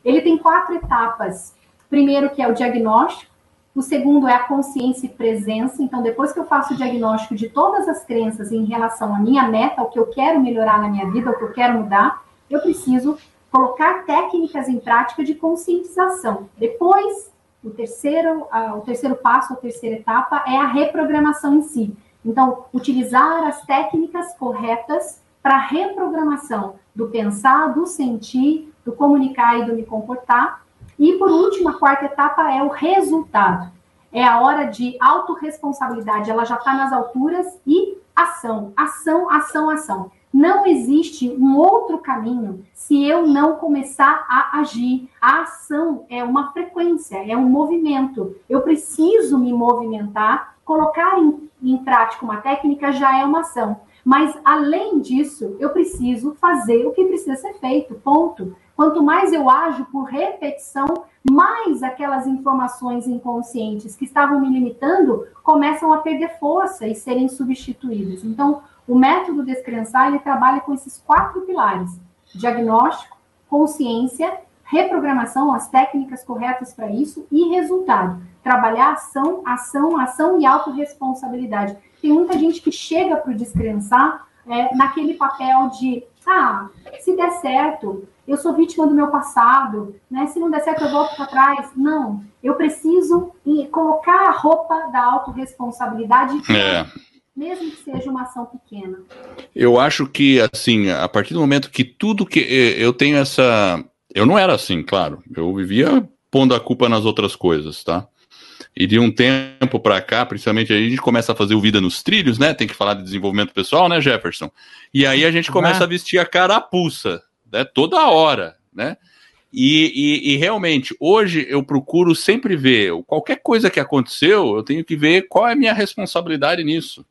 C: Ele tem quatro etapas. Primeiro, que é o diagnóstico. O segundo é a consciência e presença. Então, depois que eu faço o diagnóstico de todas as crenças em relação à minha meta, o que eu quero melhorar na minha vida, o que eu quero mudar, eu preciso colocar técnicas em prática de conscientização. Depois, o terceiro, o terceiro passo, a terceira etapa é a reprogramação em si. Então, utilizar as técnicas corretas para reprogramação do pensar, do sentir, do comunicar e do me comportar. E, por último, a quarta etapa é o resultado. É a hora de autorresponsabilidade, ela já está nas alturas e ação, ação, ação, ação. Não existe um outro caminho se eu não começar a agir. A ação é uma frequência, é um movimento. Eu preciso me movimentar, colocar em, em prática uma técnica já é uma ação. Mas, além disso, eu preciso fazer o que precisa ser feito, ponto. Quanto mais eu ajo por repetição, mais aquelas informações inconscientes que estavam me limitando começam a perder força e serem substituídas. Então, o método Descrençar, ele trabalha com esses quatro pilares: diagnóstico, consciência, reprogramação, as técnicas corretas para isso e resultado. Trabalhar ação, ação, ação e autorresponsabilidade. Tem muita gente que chega para o Descrençar é, naquele papel de, ah, se der certo, eu sou vítima do meu passado, né? Se não der certo, eu volto para trás. Não, eu preciso colocar a roupa da autorresponsabilidade. É mesmo que seja uma ação pequena.
A: Eu acho que, assim, a partir do momento que tudo que eu tenho essa. Eu não era assim, claro. Eu vivia pondo a culpa nas outras coisas, tá? E de um tempo para cá, principalmente aí, a gente começa a fazer o Vida nos Trilhos, né? Tem que falar de desenvolvimento pessoal, né, Jefferson? E aí a gente começa ah. a vestir a carapuça, né? Toda hora, né? E, e, e, realmente, hoje eu procuro sempre ver qualquer coisa que aconteceu, eu tenho que ver qual é a minha responsabilidade nisso.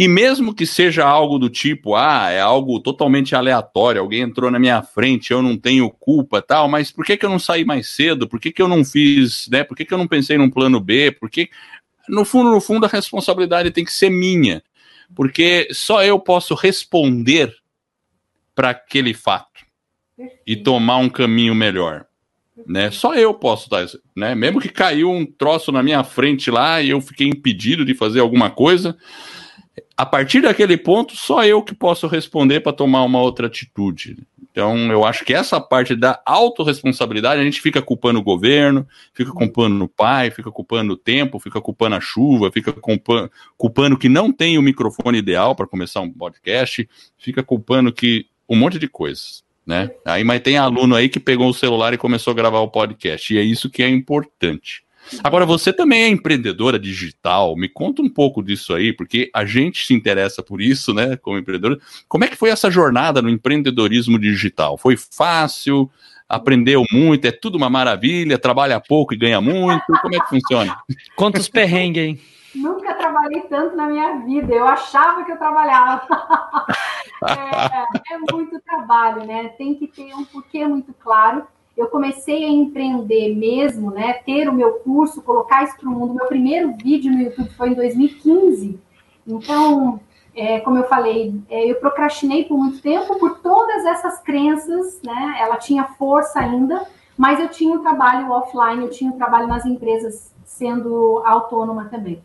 A: E mesmo que seja algo do tipo, ah, é algo totalmente aleatório, alguém entrou na minha frente, eu não tenho culpa tal, mas por que, que eu não saí mais cedo? Por que, que eu não fiz, né? Por que, que eu não pensei num plano B? Porque, no fundo, no fundo, a responsabilidade tem que ser minha. Porque só eu posso responder para aquele fato e tomar um caminho melhor. Né? Só eu posso dar, né? Mesmo que caiu um troço na minha frente lá e eu fiquei impedido de fazer alguma coisa, a partir daquele ponto, só eu que posso responder para tomar uma outra atitude. Então, eu acho que essa parte da autorresponsabilidade, a gente fica culpando o governo, fica culpando o pai, fica culpando o tempo, fica culpando a chuva, fica culpando, culpando que não tem o microfone ideal para começar um podcast, fica culpando que um monte de coisas. Né? Aí, mas tem aluno aí que pegou o celular e começou a gravar o podcast, e é isso que é importante. Agora, você também é empreendedora digital. Me conta um pouco disso aí, porque a gente se interessa por isso, né, como empreendedora. Como é que foi essa jornada no empreendedorismo digital? Foi fácil? Aprendeu muito? É tudo uma maravilha? Trabalha pouco e ganha muito? Como é que funciona?
B: Quantos perrengues, hein?
C: Nunca trabalhei tanto na minha vida. Eu achava que eu trabalhava. é, é muito trabalho, né? Tem que ter um porquê muito claro eu comecei a empreender mesmo, né? Ter o meu curso, colocar isso para o mundo. Meu primeiro vídeo no YouTube foi em 2015. Então, é, como eu falei, é, eu procrastinei por muito tempo por todas essas crenças, né? Ela tinha força ainda, mas eu tinha um trabalho offline, eu tinha um trabalho nas empresas sendo autônoma também.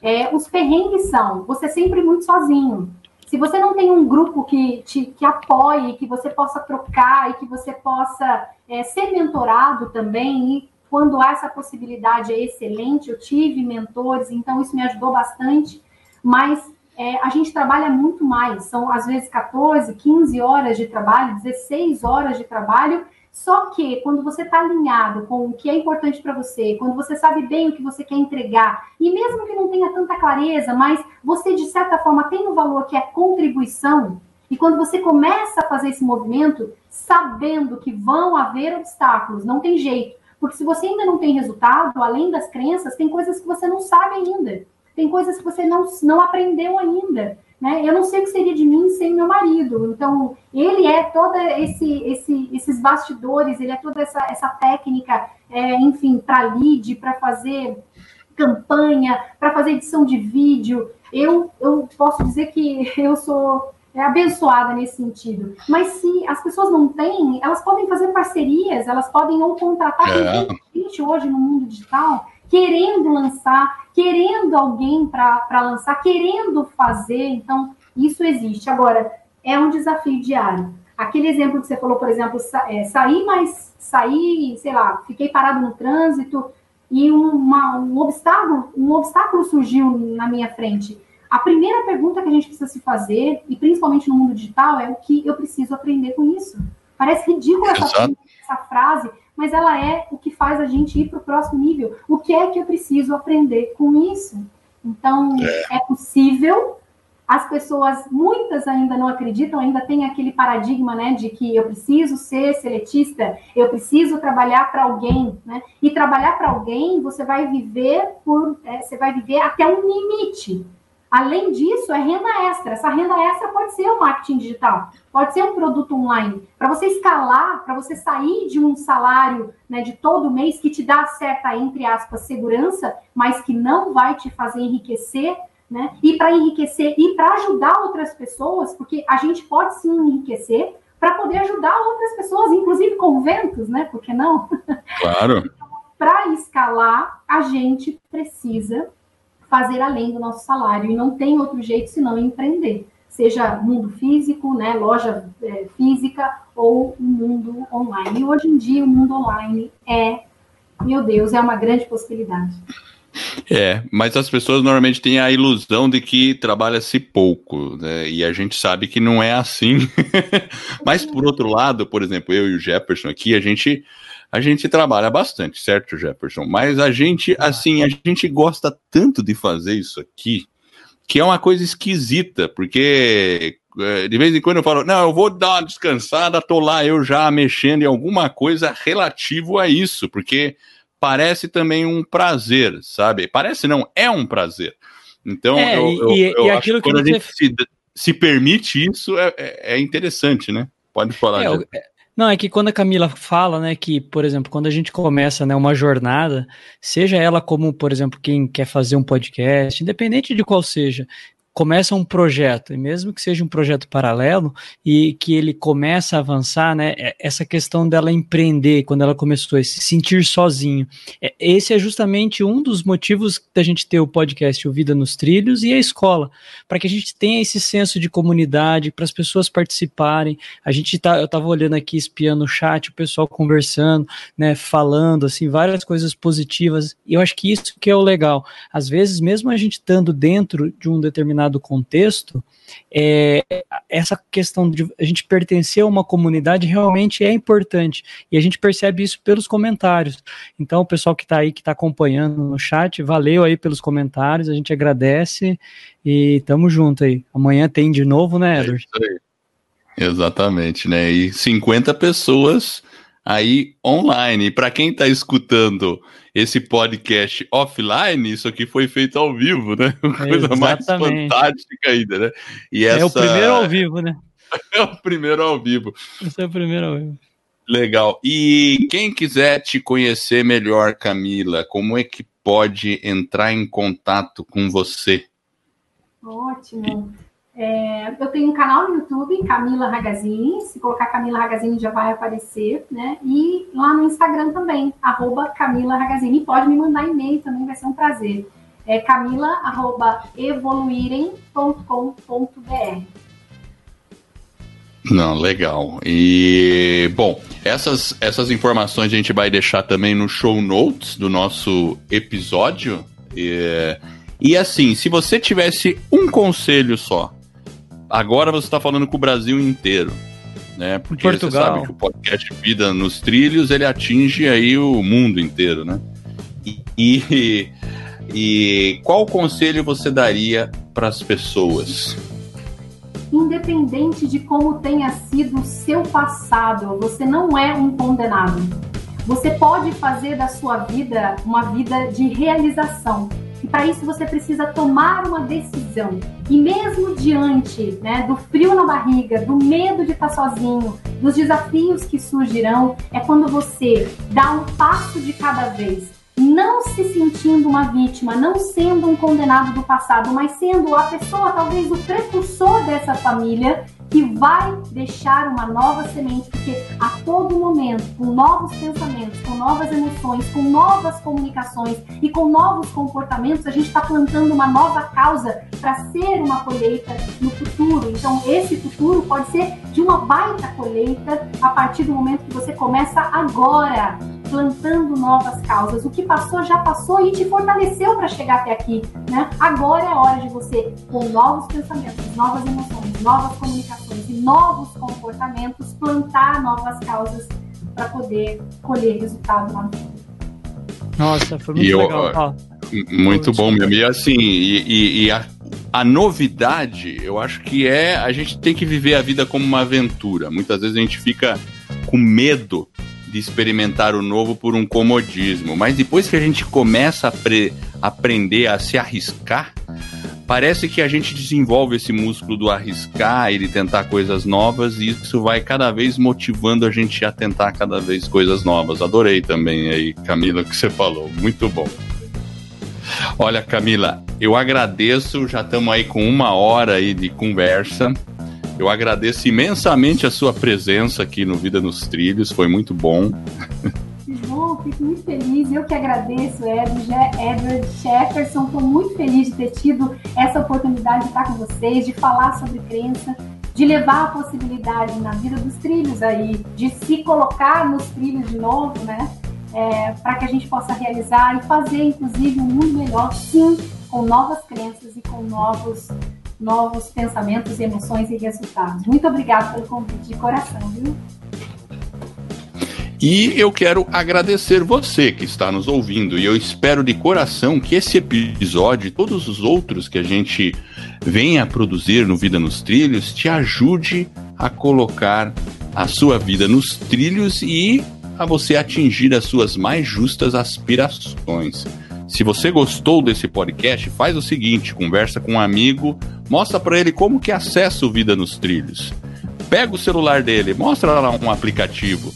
C: É, os perrengues são você sempre muito sozinho. Se você não tem um grupo que te que apoie, que você possa trocar e que você possa é, ser mentorado também, e quando há essa possibilidade é excelente. Eu tive mentores, então isso me ajudou bastante, mas é, a gente trabalha muito mais, são às vezes 14, 15 horas de trabalho, 16 horas de trabalho. Só que quando você está alinhado com o que é importante para você, quando você sabe bem o que você quer entregar, e mesmo que não tenha tanta clareza, mas você de certa forma tem um valor que é contribuição, e quando você começa a fazer esse movimento, sabendo que vão haver obstáculos, não tem jeito. Porque se você ainda não tem resultado, além das crenças, tem coisas que você não sabe ainda. Tem coisas que você não, não aprendeu ainda. Né? Eu não sei o que seria de mim sem meu marido. Então, ele é toda esse, esse, esses bastidores, ele é toda essa, essa técnica, é, enfim, para lead, para fazer campanha, para fazer edição de vídeo. Eu, eu posso dizer que eu sou é, abençoada nesse sentido. Mas se as pessoas não têm, elas podem fazer parcerias, elas podem ou contratar é. gente hoje no mundo digital, querendo lançar, querendo alguém para lançar, querendo fazer. Então, isso existe. Agora, é um desafio diário. Aquele exemplo que você falou, por exemplo, sa é, sair, mas sair, sei lá, fiquei parado no trânsito e uma, um obstáculo, um obstáculo surgiu na minha frente. A primeira pergunta que a gente precisa se fazer, e principalmente no mundo digital, é o que eu preciso aprender com isso. Parece ridícula essa, essa frase, mas ela é o que faz a gente ir para o próximo nível. O que é que eu preciso aprender com isso? Então, é, é possível, as pessoas, muitas ainda não acreditam, ainda tem aquele paradigma, né, de que eu preciso ser seletista, eu preciso trabalhar para alguém, né? E trabalhar para alguém, você vai viver por, é, você vai viver até um limite. Além disso, é renda extra. Essa renda extra pode ser o marketing digital, pode ser um produto online. Para você escalar, para você sair de um salário né, de todo mês que te dá certa, entre aspas, segurança, mas que não vai te fazer enriquecer, né? E para enriquecer e para ajudar outras pessoas, porque a gente pode sim enriquecer para poder ajudar outras pessoas, inclusive conventos, né? Por que não?
A: Claro.
C: para escalar, a gente precisa fazer além do nosso salário e não tem outro jeito senão empreender, seja mundo físico, né, loja é, física ou mundo online. E hoje em dia o mundo online é, meu Deus, é uma grande possibilidade.
A: É, mas as pessoas normalmente têm a ilusão de que trabalha-se pouco, né? E a gente sabe que não é assim. mas por outro lado, por exemplo, eu e o Jefferson aqui, a gente a gente trabalha bastante, certo, Jefferson? Mas a gente, assim, a gente gosta tanto de fazer isso aqui, que é uma coisa esquisita, porque é, de vez em quando eu falo, não, eu vou dar uma descansada, tô lá eu já mexendo em alguma coisa relativo a isso, porque parece também um prazer, sabe? Parece não, é um prazer. Então,
B: é, eu, eu, e, eu e acho que quando
A: a gente se, se, permite isso, é, é, é interessante, né? Pode falar.
B: É, não, é que quando a Camila fala, né, que, por exemplo, quando a gente começa, né, uma jornada, seja ela como, por exemplo, quem quer fazer um podcast, independente de qual seja, começa um projeto, e mesmo que seja um projeto paralelo, e que ele começa a avançar, né, é, essa questão dela empreender, quando ela começou a se sentir sozinho, é, esse é justamente um dos motivos da gente ter o podcast O Vida nos Trilhos e a escola, para que a gente tenha esse senso de comunidade, para as pessoas participarem, a gente tá, eu estava olhando aqui, espiando o chat, o pessoal conversando, né, falando, assim, várias coisas positivas, e eu acho que isso que é o legal, às vezes, mesmo a gente estando dentro de um determinado determinado contexto, é, essa questão de a gente pertencer a uma comunidade realmente é importante. E a gente percebe isso pelos comentários. Então, o pessoal que está aí, que está acompanhando no chat, valeu aí pelos comentários, a gente agradece e tamo junto aí. Amanhã tem de novo, né, Edward?
A: É Exatamente, né? E 50 pessoas aí online. E para quem está escutando esse podcast offline, isso aqui foi feito ao vivo, né? Uma coisa Exatamente. mais fantástica ainda, né?
B: E essa... É o primeiro ao vivo, né?
A: é o primeiro ao vivo.
B: Esse é o primeiro ao vivo.
A: Legal. E quem quiser te conhecer melhor, Camila, como é que pode entrar em contato com você?
C: Ótimo. É, eu tenho um canal no YouTube, Camila Ragazini. Se colocar Camila Ragazini já vai aparecer, né? E lá no Instagram também, arroba Camila Ragazini. Pode me mandar e-mail também, vai ser um prazer. É camila.evoluírem.com.br
A: Não, legal. E, bom, essas, essas informações a gente vai deixar também no show notes do nosso episódio. E, e assim, se você tivesse um conselho só Agora você está falando com o Brasil inteiro. Né? Porque Portugal. você sabe que o podcast Vida nos Trilhos ele atinge aí o mundo inteiro, né? E, e, e qual conselho você daria para as pessoas?
C: Independente de como tenha sido o seu passado, você não é um condenado. Você pode fazer da sua vida uma vida de realização. E para isso você precisa tomar uma decisão. E mesmo diante né, do frio na barriga, do medo de estar sozinho, dos desafios que surgirão, é quando você dá um passo de cada vez. não se sentindo uma vítima, não sendo um condenado do passado, mas sendo a pessoa, talvez o precursor dessa família que vai deixar uma nova semente, porque a todo momento, com novos pensamentos, com novas emoções, com novas comunicações e com novos comportamentos, a gente está plantando uma nova causa para ser uma colheita no futuro. Então, esse futuro pode ser de uma baita colheita a partir do momento que você começa agora plantando novas causas. O que passou já passou e te fortaleceu para chegar até aqui, né? Agora é hora de você, com novos pensamentos, novas emoções, novas comunicações e novos comportamentos, plantar novas causas para poder colher resultado lá no futuro.
B: Nossa, foi muito
A: eu,
B: legal.
A: Muito bom mesmo. E assim, e, e, e a, a, novidade, eu acho que é a gente tem que viver a vida como uma aventura. Muitas vezes a gente fica com medo de experimentar o novo por um comodismo. Mas depois que a gente começa a aprender a se arriscar, parece que a gente desenvolve esse músculo do arriscar e de tentar coisas novas, e isso vai cada vez motivando a gente a tentar cada vez coisas novas. Adorei também aí, Camila, o que você falou. Muito bom. Olha, Camila, eu agradeço, já estamos aí com uma hora aí de conversa. Eu agradeço imensamente a sua presença aqui no Vida nos Trilhos, foi muito bom.
C: Bom, fico muito feliz. Eu que agradeço, Edward Jefferson. Estou muito feliz de ter tido essa oportunidade de estar com vocês, de falar sobre crença, de levar a possibilidade na vida dos trilhos aí, de se colocar nos trilhos de novo, né? É, para que a gente possa realizar e fazer, inclusive, um mundo melhor, sim, com novas crenças e com novos novos pensamentos, emoções e resultados. Muito obrigada pelo convite de coração, viu?
A: E eu quero agradecer você que está nos ouvindo. E eu espero de coração que esse episódio e todos os outros que a gente venha a produzir no Vida nos Trilhos te ajude a colocar a sua vida nos trilhos e a você atingir as suas mais justas aspirações. Se você gostou desse podcast, faz o seguinte, conversa com um amigo, mostra para ele como que acessa o Vida nos Trilhos. Pega o celular dele, mostra lá um aplicativo.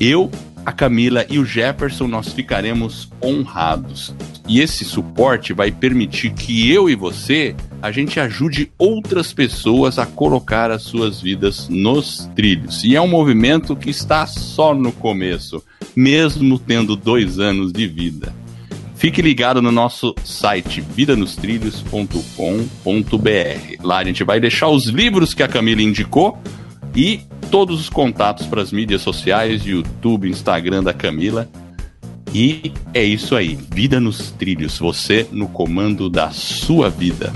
A: Eu, a Camila e o Jefferson nós ficaremos honrados. E esse suporte vai permitir que eu e você a gente ajude outras pessoas a colocar as suas vidas nos trilhos. E é um movimento que está só no começo, mesmo tendo dois anos de vida. Fique ligado no nosso site vidanostrilhos.com.br. Lá a gente vai deixar os livros que a Camila indicou e todos os contatos para as mídias sociais, YouTube, Instagram da Camila. E é isso aí, Vida nos Trilhos, você no comando da sua vida.